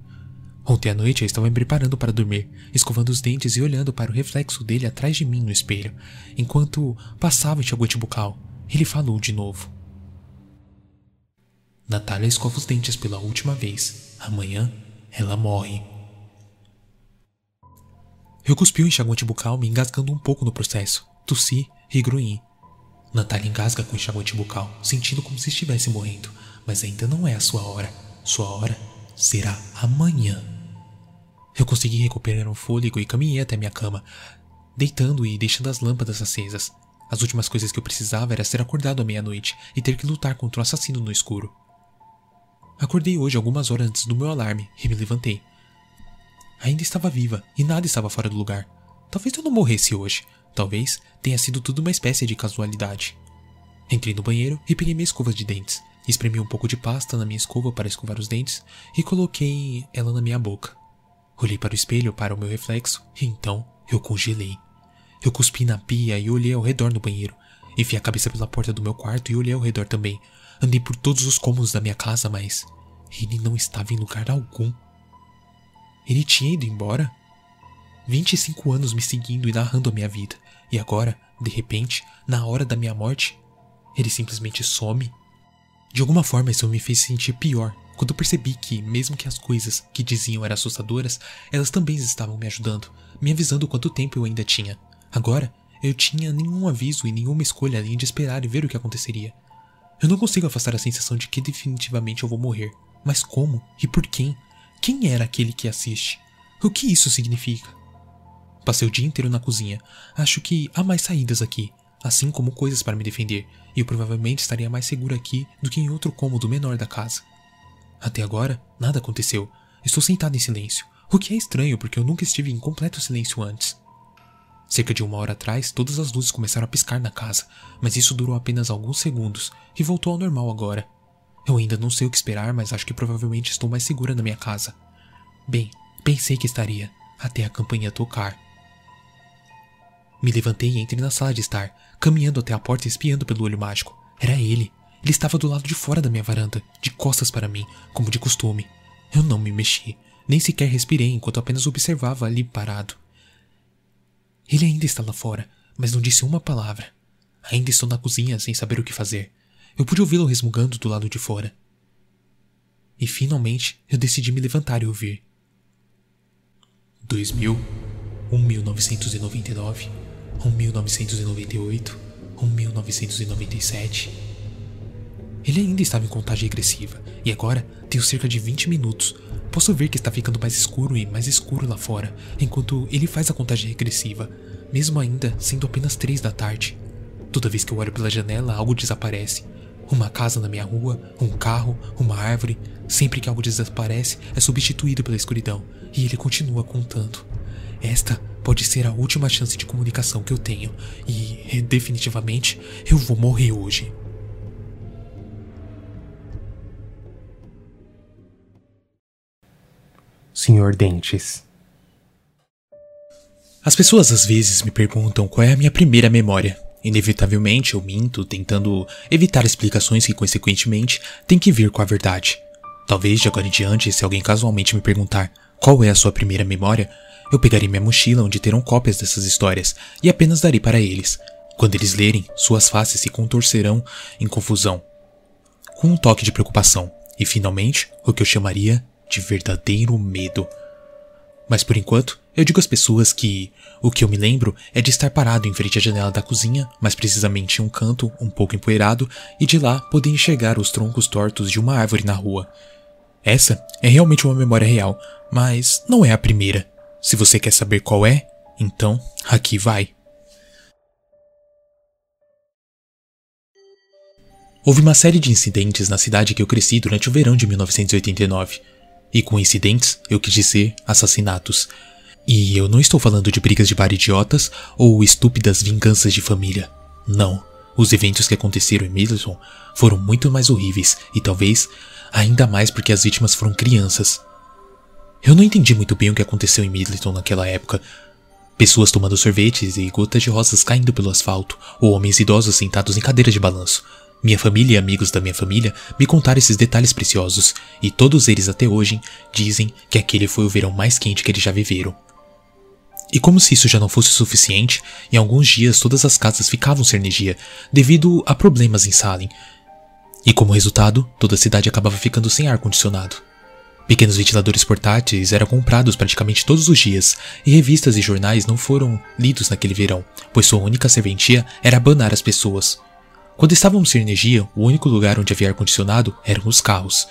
Ontem à noite eu estava me preparando para dormir, escovando os dentes e olhando para o reflexo dele atrás de mim no espelho, enquanto passava enxaguante bucal. Ele falou de novo. Natália escova os dentes pela última vez. Amanhã ela morre. Eu cuspi o enxaguante bucal, me engasgando um pouco no processo. Tossi e grunhi. Natália engasga com o enxaguante bucal, sentindo como se estivesse morrendo, mas ainda não é a sua hora. Sua hora será amanhã. Eu consegui recuperar um fôlego e caminhei até minha cama, deitando e deixando as lâmpadas acesas. As últimas coisas que eu precisava era ser acordado à meia-noite e ter que lutar contra um assassino no escuro. Acordei hoje algumas horas antes do meu alarme e me levantei. Ainda estava viva e nada estava fora do lugar. Talvez eu não morresse hoje, Talvez tenha sido tudo uma espécie de casualidade. Entrei no banheiro e peguei minha escova de dentes. Espremi um pouco de pasta na minha escova para escovar os dentes e coloquei ela na minha boca. Olhei para o espelho para o meu reflexo e então eu congelei. Eu cuspi na pia e olhei ao redor no banheiro. Enfiei a cabeça pela porta do meu quarto e olhei ao redor também. Andei por todos os cômodos da minha casa, mas ele não estava em lugar algum. Ele tinha ido embora? 25 anos me seguindo e narrando a minha vida, e agora, de repente, na hora da minha morte, ele simplesmente some? De alguma forma isso me fez sentir pior quando percebi que, mesmo que as coisas que diziam eram assustadoras, elas também estavam me ajudando, me avisando quanto tempo eu ainda tinha. Agora, eu tinha nenhum aviso e nenhuma escolha além de esperar e ver o que aconteceria. Eu não consigo afastar a sensação de que definitivamente eu vou morrer. Mas como? E por quem? Quem era aquele que assiste? O que isso significa? Passei o dia inteiro na cozinha. Acho que há mais saídas aqui, assim como coisas para me defender, e eu provavelmente estaria mais seguro aqui do que em outro cômodo menor da casa. Até agora, nada aconteceu. Estou sentado em silêncio, o que é estranho porque eu nunca estive em completo silêncio antes. Cerca de uma hora atrás, todas as luzes começaram a piscar na casa, mas isso durou apenas alguns segundos e voltou ao normal agora. Eu ainda não sei o que esperar, mas acho que provavelmente estou mais segura na minha casa. Bem, pensei que estaria, até a campainha tocar. Me levantei e entrei na sala de estar, caminhando até a porta e espiando pelo olho mágico. Era ele. Ele estava do lado de fora da minha varanda, de costas para mim, como de costume. Eu não me mexi, nem sequer respirei enquanto apenas observava ali parado. Ele ainda está lá fora, mas não disse uma palavra. Ainda estou na cozinha sem saber o que fazer. Eu pude ouvi-lo resmungando do lado de fora. E finalmente eu decidi me levantar e ouvir. 2000, 1999, um 1998, um 1997. Ele ainda estava em contagem regressiva, e agora tenho cerca de 20 minutos. Posso ver que está ficando mais escuro e mais escuro lá fora, enquanto ele faz a contagem regressiva, mesmo ainda sendo apenas 3 da tarde. Toda vez que eu olho pela janela, algo desaparece. Uma casa na minha rua, um carro, uma árvore. Sempre que algo desaparece, é substituído pela escuridão, e ele continua contando. Esta pode ser a última chance de comunicação que eu tenho e, definitivamente, eu vou morrer hoje. Senhor Dentes. As pessoas às vezes me perguntam qual é a minha primeira memória. Inevitavelmente eu minto, tentando evitar explicações que, consequentemente, têm que vir com a verdade. Talvez de agora em diante, se alguém casualmente me perguntar qual é a sua primeira memória, eu pegarei minha mochila onde terão cópias dessas histórias e apenas darei para eles. Quando eles lerem, suas faces se contorcerão em confusão, com um toque de preocupação e, finalmente, o que eu chamaria de verdadeiro medo. Mas por enquanto, eu digo às pessoas que o que eu me lembro é de estar parado em frente à janela da cozinha, mais precisamente em um canto um pouco empoeirado, e de lá poder enxergar os troncos tortos de uma árvore na rua. Essa é realmente uma memória real, mas não é a primeira. Se você quer saber qual é, então aqui vai. Houve uma série de incidentes na cidade que eu cresci durante o verão de 1989. E com incidentes, eu quis dizer assassinatos. E eu não estou falando de brigas de bar idiotas ou estúpidas vinganças de família. Não. Os eventos que aconteceram em Middleton foram muito mais horríveis e talvez ainda mais porque as vítimas foram crianças. Eu não entendi muito bem o que aconteceu em Middleton naquela época. Pessoas tomando sorvetes e gotas de rosas caindo pelo asfalto, ou homens idosos sentados em cadeiras de balanço. Minha família e amigos da minha família me contaram esses detalhes preciosos, e todos eles até hoje dizem que aquele foi o verão mais quente que eles já viveram. E como se isso já não fosse suficiente, em alguns dias todas as casas ficavam sem energia, devido a problemas em Salem. E como resultado, toda a cidade acabava ficando sem ar-condicionado. Pequenos ventiladores portáteis eram comprados praticamente todos os dias, e revistas e jornais não foram lidos naquele verão, pois sua única serventia era abanar as pessoas. Quando estávamos sem energia, o único lugar onde havia ar-condicionado eram os carros.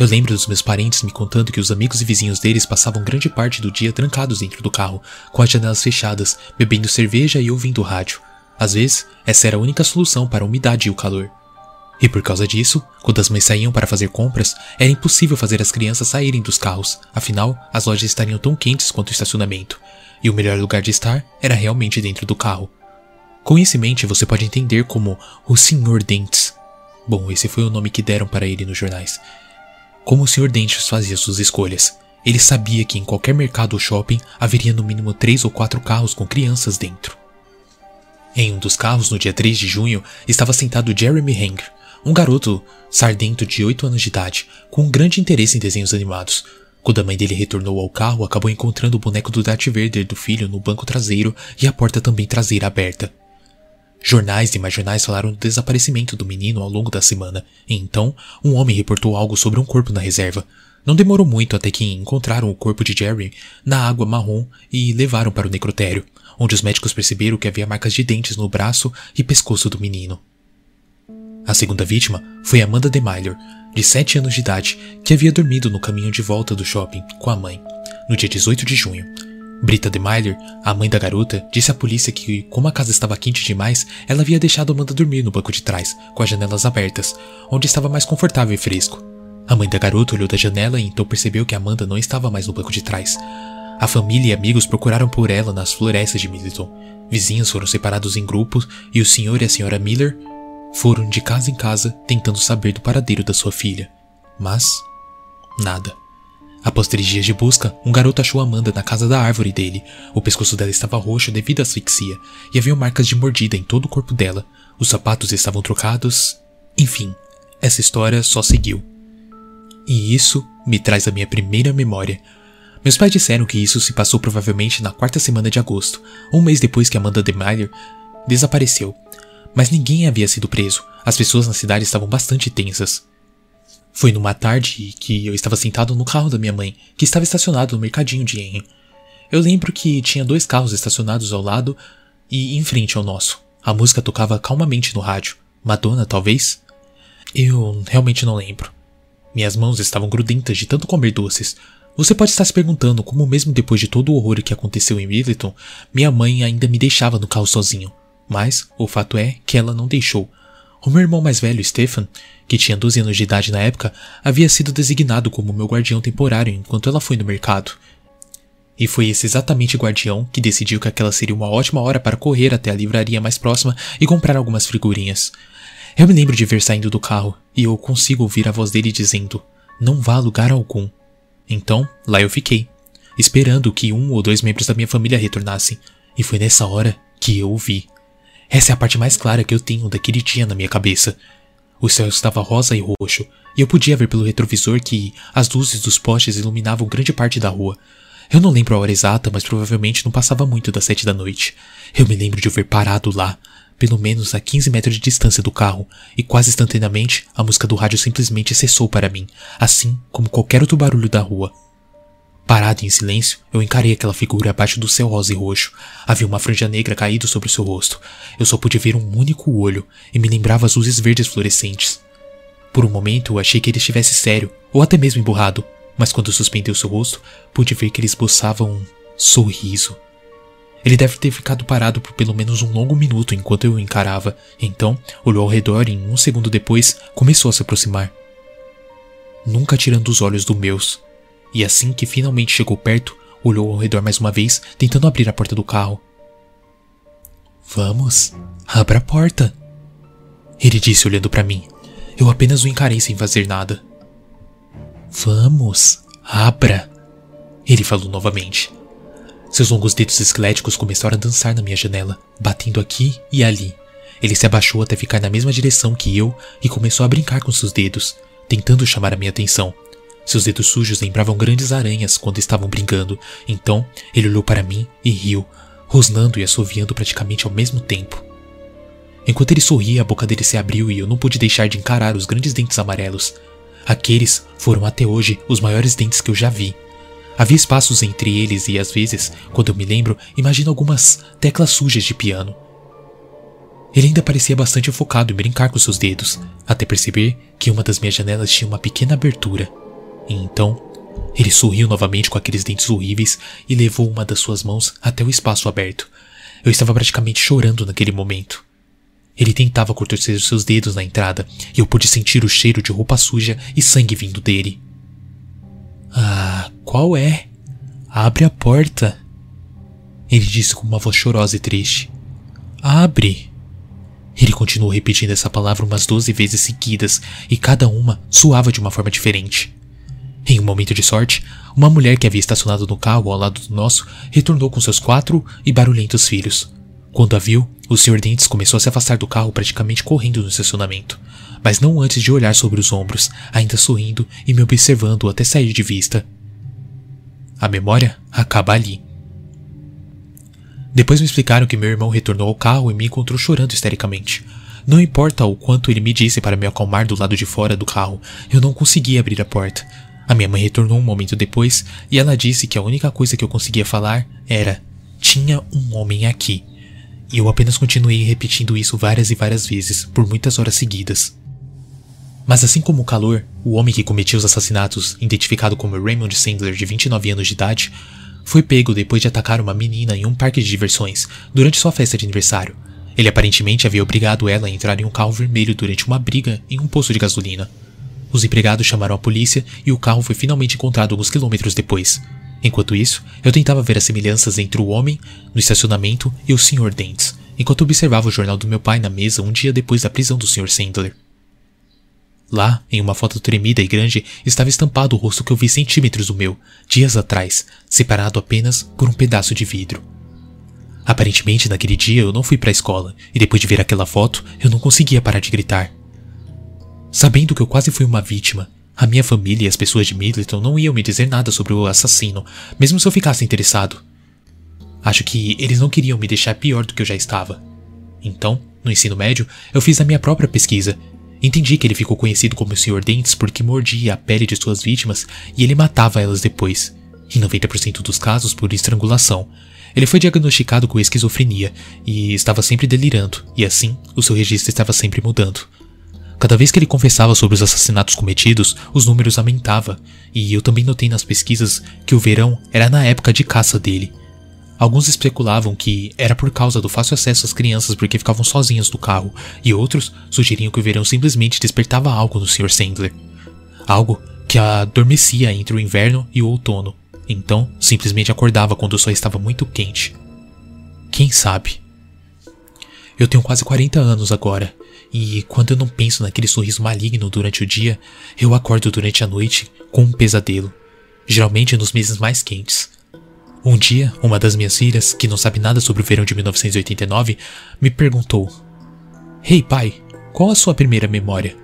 Eu lembro dos meus parentes me contando que os amigos e vizinhos deles passavam grande parte do dia trancados dentro do carro, com as janelas fechadas, bebendo cerveja e ouvindo rádio. Às vezes, essa era a única solução para a umidade e o calor. E por causa disso, quando as mães saíam para fazer compras, era impossível fazer as crianças saírem dos carros, afinal, as lojas estariam tão quentes quanto o estacionamento, e o melhor lugar de estar era realmente dentro do carro. Com isso em mente, você pode entender como o Sr. Dentes. Bom, esse foi o nome que deram para ele nos jornais. Como o Sr. Dentes fazia suas escolhas. Ele sabia que em qualquer mercado ou shopping haveria no mínimo três ou quatro carros com crianças dentro. Em um dos carros, no dia 3 de junho, estava sentado Jeremy Hanger, um garoto sardento de 8 anos de idade, com um grande interesse em desenhos animados. Quando a mãe dele retornou ao carro, acabou encontrando o boneco do Darth Vader do filho no banco traseiro e a porta também traseira aberta. Jornais e mais jornais falaram do desaparecimento do menino ao longo da semana, e então um homem reportou algo sobre um corpo na reserva. Não demorou muito até que encontraram o corpo de Jerry na água marrom e levaram para o necrotério, onde os médicos perceberam que havia marcas de dentes no braço e pescoço do menino. A segunda vítima foi Amanda DeMiller, de 7 anos de idade, que havia dormido no caminho de volta do shopping com a mãe, no dia 18 de junho, Brita DeMiller, a mãe da garota, disse à polícia que, como a casa estava quente demais, ela havia deixado Amanda dormir no banco de trás, com as janelas abertas, onde estava mais confortável e fresco. A mãe da garota olhou da janela e então percebeu que Amanda não estava mais no banco de trás. A família e amigos procuraram por ela nas florestas de Middleton. Vizinhos foram separados em grupos e o senhor e a senhora Miller foram de casa em casa tentando saber do paradeiro da sua filha. Mas nada. Após três dias de busca, um garoto achou Amanda na casa da árvore dele. O pescoço dela estava roxo devido à asfixia, e havia marcas de mordida em todo o corpo dela. Os sapatos estavam trocados. Enfim, essa história só seguiu. E isso me traz a minha primeira memória. Meus pais disseram que isso se passou provavelmente na quarta semana de agosto, um mês depois que Amanda DeMeyer desapareceu. Mas ninguém havia sido preso. As pessoas na cidade estavam bastante tensas. Foi numa tarde que eu estava sentado no carro da minha mãe, que estava estacionado no mercadinho de Henry. Eu lembro que tinha dois carros estacionados ao lado e em frente ao nosso. A música tocava calmamente no rádio. Madonna, talvez? Eu realmente não lembro. Minhas mãos estavam grudentas de tanto comer doces. Você pode estar se perguntando como, mesmo depois de todo o horror que aconteceu em Middleton, minha mãe ainda me deixava no carro sozinho. Mas o fato é que ela não deixou. O meu irmão mais velho, Stefan, que tinha 12 anos de idade na época, havia sido designado como meu guardião temporário enquanto ela foi no mercado. E foi esse exatamente guardião que decidiu que aquela seria uma ótima hora para correr até a livraria mais próxima e comprar algumas figurinhas. Eu me lembro de ver saindo do carro e eu consigo ouvir a voz dele dizendo: Não vá a lugar algum. Então, lá eu fiquei, esperando que um ou dois membros da minha família retornassem, e foi nessa hora que eu o vi. Essa é a parte mais clara que eu tenho daquele dia na minha cabeça. O céu estava rosa e roxo, e eu podia ver pelo retrovisor que as luzes dos postes iluminavam grande parte da rua. Eu não lembro a hora exata, mas provavelmente não passava muito das sete da noite. Eu me lembro de eu ver parado lá, pelo menos a 15 metros de distância do carro, e quase instantaneamente a música do rádio simplesmente cessou para mim, assim como qualquer outro barulho da rua. Parado em silêncio, eu encarei aquela figura abaixo do céu rosa e roxo. Havia uma franja negra caída sobre o seu rosto. Eu só pude ver um único olho e me lembrava as luzes verdes fluorescentes. Por um momento eu achei que ele estivesse sério, ou até mesmo emburrado, mas quando suspendeu seu rosto, pude ver que ele esboçava um sorriso. Ele deve ter ficado parado por pelo menos um longo minuto enquanto eu o encarava, então olhou ao redor e, um segundo depois, começou a se aproximar. Nunca tirando os olhos do meus, e assim que finalmente chegou perto, olhou ao redor mais uma vez, tentando abrir a porta do carro. Vamos, abra a porta. Ele disse olhando para mim. Eu apenas o encarei sem fazer nada. Vamos, abra. Ele falou novamente. Seus longos dedos esqueléticos começaram a dançar na minha janela, batendo aqui e ali. Ele se abaixou até ficar na mesma direção que eu e começou a brincar com seus dedos, tentando chamar a minha atenção. Seus dedos sujos lembravam grandes aranhas quando estavam brincando, então ele olhou para mim e riu, rosnando e assoviando praticamente ao mesmo tempo. Enquanto ele sorria, a boca dele se abriu e eu não pude deixar de encarar os grandes dentes amarelos. Aqueles foram até hoje os maiores dentes que eu já vi. Havia espaços entre eles e às vezes, quando eu me lembro, imagino algumas teclas sujas de piano. Ele ainda parecia bastante focado em brincar com seus dedos, até perceber que uma das minhas janelas tinha uma pequena abertura. E então, ele sorriu novamente com aqueles dentes horríveis e levou uma das suas mãos até o espaço aberto. Eu estava praticamente chorando naquele momento. Ele tentava contorcer os seus dedos na entrada e eu pude sentir o cheiro de roupa suja e sangue vindo dele. Ah, qual é? Abre a porta. Ele disse com uma voz chorosa e triste. Abre. Ele continuou repetindo essa palavra umas doze vezes seguidas e cada uma soava de uma forma diferente. Em um momento de sorte, uma mulher que havia estacionado no carro ao lado do nosso retornou com seus quatro e barulhentos filhos. Quando a viu, o Sr. Dentes começou a se afastar do carro praticamente correndo no estacionamento, mas não antes de olhar sobre os ombros, ainda sorrindo e me observando até sair de vista. A memória acaba ali. Depois me explicaram que meu irmão retornou ao carro e me encontrou chorando histericamente. Não importa o quanto ele me disse para me acalmar do lado de fora do carro, eu não conseguia abrir a porta, a minha mãe retornou um momento depois e ela disse que a única coisa que eu conseguia falar era: tinha um homem aqui. E eu apenas continuei repetindo isso várias e várias vezes, por muitas horas seguidas. Mas assim como o calor, o homem que cometia os assassinatos, identificado como Raymond Sandler, de 29 anos de idade, foi pego depois de atacar uma menina em um parque de diversões durante sua festa de aniversário. Ele aparentemente havia obrigado ela a entrar em um carro vermelho durante uma briga em um poço de gasolina. Os empregados chamaram a polícia e o carro foi finalmente encontrado alguns quilômetros depois. Enquanto isso, eu tentava ver as semelhanças entre o homem no estacionamento e o Sr. Dents, enquanto observava o jornal do meu pai na mesa um dia depois da prisão do Sr. Sandler. Lá, em uma foto tremida e grande, estava estampado o rosto que eu vi centímetros do meu, dias atrás, separado apenas por um pedaço de vidro. Aparentemente, naquele dia eu não fui para a escola, e depois de ver aquela foto, eu não conseguia parar de gritar. Sabendo que eu quase fui uma vítima, a minha família e as pessoas de Middleton não iam me dizer nada sobre o assassino, mesmo se eu ficasse interessado. Acho que eles não queriam me deixar pior do que eu já estava. Então, no ensino médio, eu fiz a minha própria pesquisa. Entendi que ele ficou conhecido como o Sr. Dentes porque mordia a pele de suas vítimas e ele matava elas depois. Em 90% dos casos por estrangulação. Ele foi diagnosticado com esquizofrenia e estava sempre delirando, e assim o seu registro estava sempre mudando. Cada vez que ele confessava sobre os assassinatos cometidos, os números aumentavam, e eu também notei nas pesquisas que o verão era na época de caça dele. Alguns especulavam que era por causa do fácil acesso às crianças porque ficavam sozinhas no carro, e outros sugeriam que o verão simplesmente despertava algo no Sr. Sandler. Algo que adormecia entre o inverno e o outono, então simplesmente acordava quando o sol estava muito quente. Quem sabe? Eu tenho quase 40 anos agora, e quando eu não penso naquele sorriso maligno durante o dia, eu acordo durante a noite com um pesadelo, geralmente nos meses mais quentes. Um dia, uma das minhas filhas, que não sabe nada sobre o verão de 1989, me perguntou: Hey pai, qual a sua primeira memória?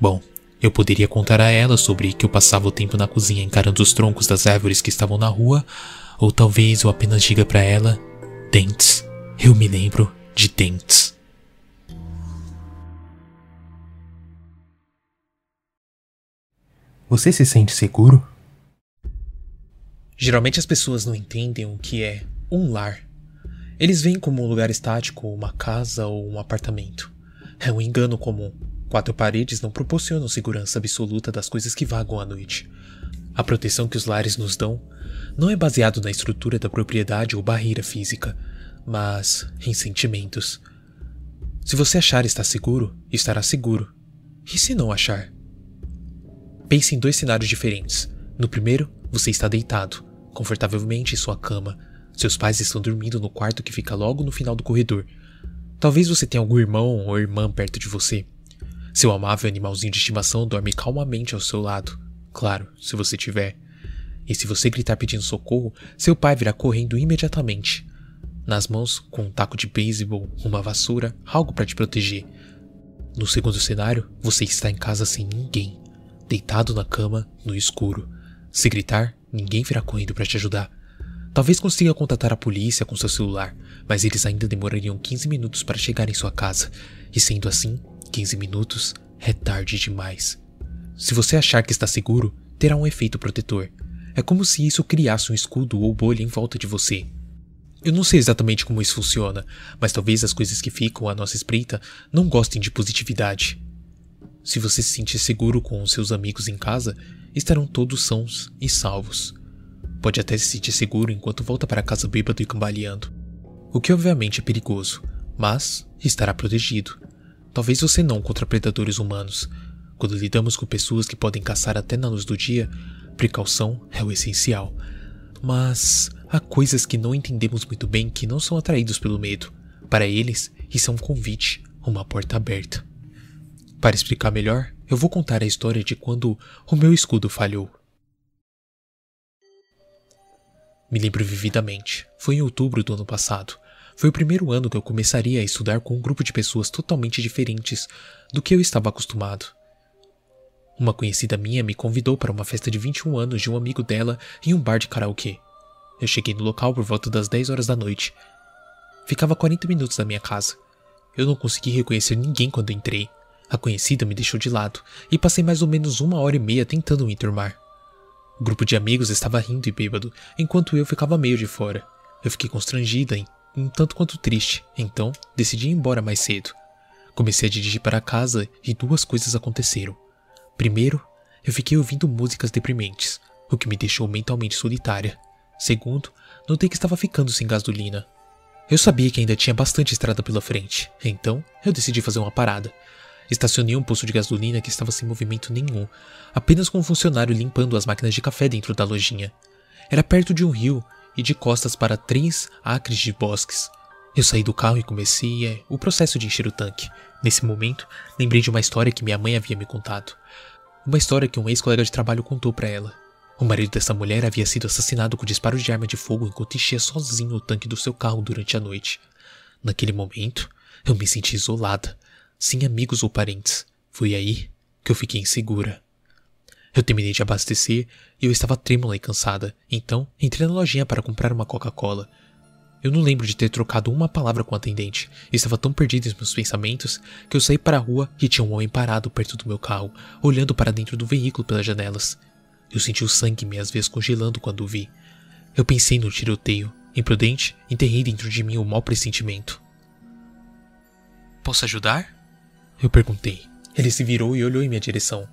Bom, eu poderia contar a ela sobre que eu passava o tempo na cozinha encarando os troncos das árvores que estavam na rua, ou talvez eu apenas diga para ela: Dentes. Eu me lembro de dentes. Você se sente seguro? Geralmente as pessoas não entendem o que é um lar. Eles veem como um lugar estático, uma casa ou um apartamento. É um engano comum. Quatro paredes não proporcionam segurança absoluta das coisas que vagam à noite. A proteção que os lares nos dão não é baseado na estrutura da propriedade ou barreira física, mas em sentimentos. Se você achar estar seguro, estará seguro. E se não achar? Pense em dois cenários diferentes. No primeiro, você está deitado, confortavelmente em sua cama. Seus pais estão dormindo no quarto que fica logo no final do corredor. Talvez você tenha algum irmão ou irmã perto de você. Seu amável animalzinho de estimação dorme calmamente ao seu lado. Claro, se você tiver. E se você gritar pedindo socorro, seu pai virá correndo imediatamente. Nas mãos, com um taco de beisebol, uma vassoura, algo para te proteger. No segundo cenário, você está em casa sem ninguém deitado na cama, no escuro. Se gritar, ninguém virá correndo para te ajudar. Talvez consiga contatar a polícia com seu celular, mas eles ainda demorariam 15 minutos para chegar em sua casa. E sendo assim, 15 minutos é tarde demais. Se você achar que está seguro, terá um efeito protetor. É como se isso criasse um escudo ou bolha em volta de você. Eu não sei exatamente como isso funciona, mas talvez as coisas que ficam à nossa espreita não gostem de positividade. Se você se sentir seguro com seus amigos em casa, estarão todos sãos e salvos. Pode até se sentir seguro enquanto volta para casa bêbado e cambaleando. O que obviamente é perigoso, mas estará protegido. Talvez você não contra predadores humanos. Quando lidamos com pessoas que podem caçar até na luz do dia, precaução é o essencial. Mas há coisas que não entendemos muito bem que não são atraídos pelo medo. Para eles, isso é um convite, uma porta aberta. Para explicar melhor, eu vou contar a história de quando o meu escudo falhou. Me lembro vividamente. Foi em outubro do ano passado. Foi o primeiro ano que eu começaria a estudar com um grupo de pessoas totalmente diferentes do que eu estava acostumado. Uma conhecida minha me convidou para uma festa de 21 anos de um amigo dela em um bar de karaokê. Eu cheguei no local por volta das 10 horas da noite. Ficava 40 minutos da minha casa. Eu não consegui reconhecer ninguém quando entrei. A conhecida me deixou de lado e passei mais ou menos uma hora e meia tentando me enturmar. O grupo de amigos estava rindo e bêbado, enquanto eu ficava meio de fora. Eu fiquei constrangida e um tanto quanto triste, então decidi ir embora mais cedo. Comecei a dirigir para casa e duas coisas aconteceram. Primeiro, eu fiquei ouvindo músicas deprimentes, o que me deixou mentalmente solitária. Segundo, notei que estava ficando sem gasolina. Eu sabia que ainda tinha bastante estrada pela frente, então eu decidi fazer uma parada. Estacionei um posto de gasolina que estava sem movimento nenhum, apenas com um funcionário limpando as máquinas de café dentro da lojinha. Era perto de um rio e de costas para três acres de bosques. Eu saí do carro e comecei é, o processo de encher o tanque. Nesse momento, lembrei de uma história que minha mãe havia me contado. Uma história que um ex-colega de trabalho contou para ela. O marido dessa mulher havia sido assassinado com disparo de arma de fogo enquanto enchia sozinho o tanque do seu carro durante a noite. Naquele momento, eu me senti isolada, sem amigos ou parentes. Foi aí que eu fiquei insegura. Eu terminei de abastecer e eu estava trêmula e cansada, então entrei na lojinha para comprar uma Coca-Cola. Eu não lembro de ter trocado uma palavra com o atendente. estava tão perdido em meus pensamentos que eu saí para a rua e tinha um homem parado perto do meu carro, olhando para dentro do veículo pelas janelas. Eu senti o sangue às vezes congelando quando o vi. Eu pensei no tiroteio. Imprudente, enterrei dentro de mim o mau pressentimento. Posso ajudar? Eu perguntei. Ele se virou e olhou em minha direção.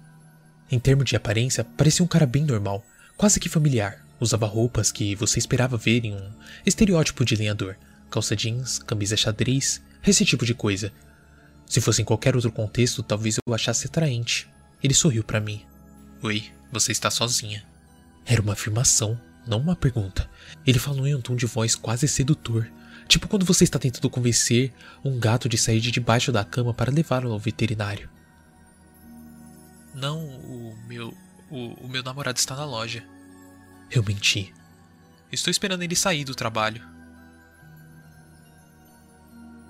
Em termos de aparência, parecia um cara bem normal, quase que familiar. Usava roupas que você esperava ver em um estereótipo de lenhador: calça jeans, camisa xadrez, esse tipo de coisa. Se fosse em qualquer outro contexto, talvez eu o achasse atraente. Ele sorriu para mim. Oi, você está sozinha. Era uma afirmação, não uma pergunta. Ele falou em um tom de voz quase sedutor, Tipo quando você está tentando convencer um gato de sair de debaixo da cama para levá-lo ao veterinário. Não, o meu. O, o meu namorado está na loja. Eu menti. Estou esperando ele sair do trabalho.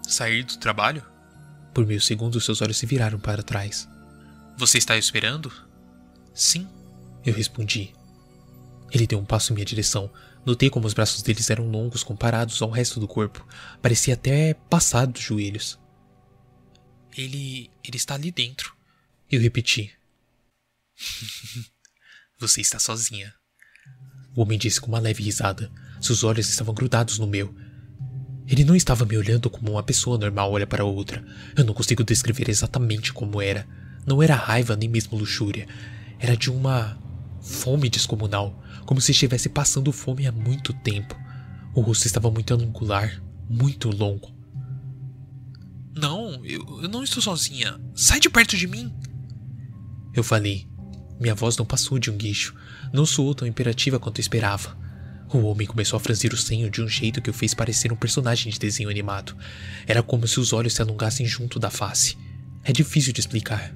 Sair do trabalho? Por meio segundo, seus olhos se viraram para trás. Você está esperando? Sim, eu respondi. Ele deu um passo em minha direção. Notei como os braços deles eram longos comparados ao resto do corpo. Parecia até passado dos joelhos. Ele. ele está ali dentro. Eu repeti. Você está sozinha. O homem disse com uma leve risada. Seus olhos estavam grudados no meu. Ele não estava me olhando como uma pessoa normal olha para outra. Eu não consigo descrever exatamente como era. Não era raiva nem mesmo luxúria. Era de uma fome descomunal, como se estivesse passando fome há muito tempo. O rosto estava muito angular, muito longo. Não, eu, eu não estou sozinha. Sai de perto de mim. Eu falei. Minha voz não passou de um guicho. Não soou tão imperativa quanto esperava. O homem começou a franzir o senho de um jeito que o fez parecer um personagem de desenho animado. Era como se os olhos se alongassem junto da face. É difícil de explicar.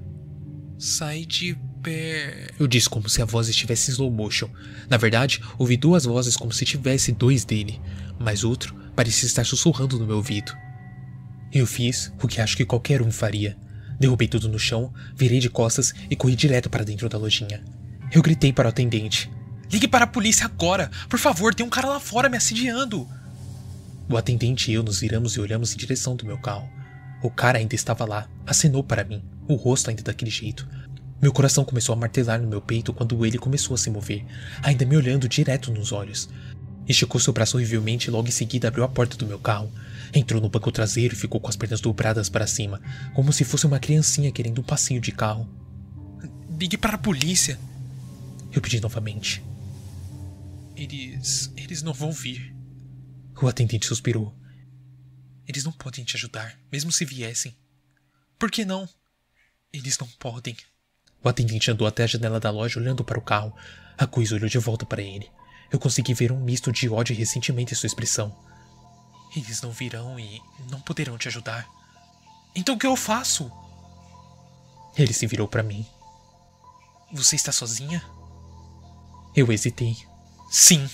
Sai de pé. Eu disse como se a voz estivesse em slow motion. Na verdade, ouvi duas vozes como se tivesse dois dele, mas outro parecia estar sussurrando no meu ouvido. Eu fiz o que acho que qualquer um faria. Derrubei tudo no chão, virei de costas e corri direto para dentro da lojinha. Eu gritei para o atendente. Ligue para a polícia agora! Por favor, tem um cara lá fora me assediando! O atendente e eu nos viramos e olhamos em direção do meu carro. O cara ainda estava lá, acenou para mim, o rosto ainda daquele jeito. Meu coração começou a martelar no meu peito quando ele começou a se mover, ainda me olhando direto nos olhos. Esticou seu braço horrivelmente e logo em seguida abriu a porta do meu carro. Entrou no banco traseiro e ficou com as pernas dobradas para cima, como se fosse uma criancinha querendo um passeio de carro. Ligue para a polícia! Eu pedi novamente. Eles. eles não vão vir. O atendente suspirou. Eles não podem te ajudar, mesmo se viessem. Por que não? Eles não podem. O atendente andou até a janela da loja olhando para o carro. A coisa olhou de volta para ele. Eu consegui ver um misto de ódio e ressentimento em sua expressão. Eles não virão e não poderão te ajudar. Então o que eu faço? Ele se virou para mim. Você está sozinha? Eu hesitei. Sim.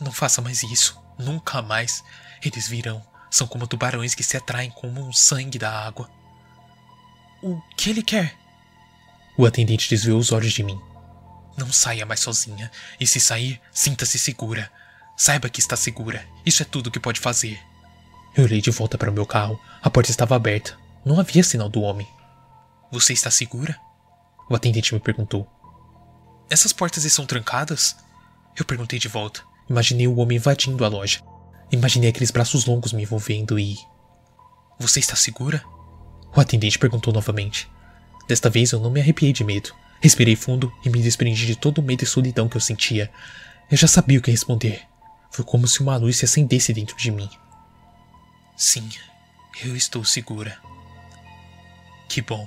Não faça mais isso. Nunca mais. Eles virão. São como tubarões que se atraem como um sangue da água. O que ele quer? O atendente desviou os olhos de mim. Não saia mais sozinha. E se sair, sinta-se segura. Saiba que está segura. Isso é tudo que pode fazer. Eu olhei de volta para o meu carro. A porta estava aberta. Não havia sinal do homem. Você está segura? O atendente me perguntou. Essas portas estão trancadas? Eu perguntei de volta. Imaginei o homem invadindo a loja. Imaginei aqueles braços longos me envolvendo e. Você está segura? O atendente perguntou novamente. Desta vez eu não me arrepiei de medo. Respirei fundo e me desprendi de todo o medo e solidão que eu sentia. Eu já sabia o que responder. Foi como se uma luz se acendesse dentro de mim. Sim, eu estou segura. Que bom.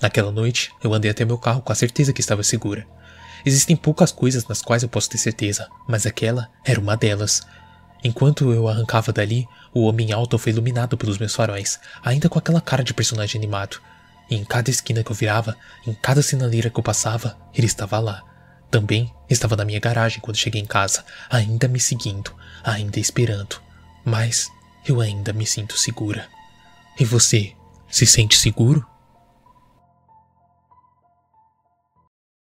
Naquela noite, eu andei até meu carro com a certeza que estava segura. Existem poucas coisas nas quais eu posso ter certeza, mas aquela era uma delas. Enquanto eu arrancava dali, o homem alto foi iluminado pelos meus faróis, ainda com aquela cara de personagem animado. E em cada esquina que eu virava, em cada sinaleira que eu passava, ele estava lá. Também estava na minha garagem quando cheguei em casa, ainda me seguindo, ainda esperando. Mas eu ainda me sinto segura. E você, se sente seguro?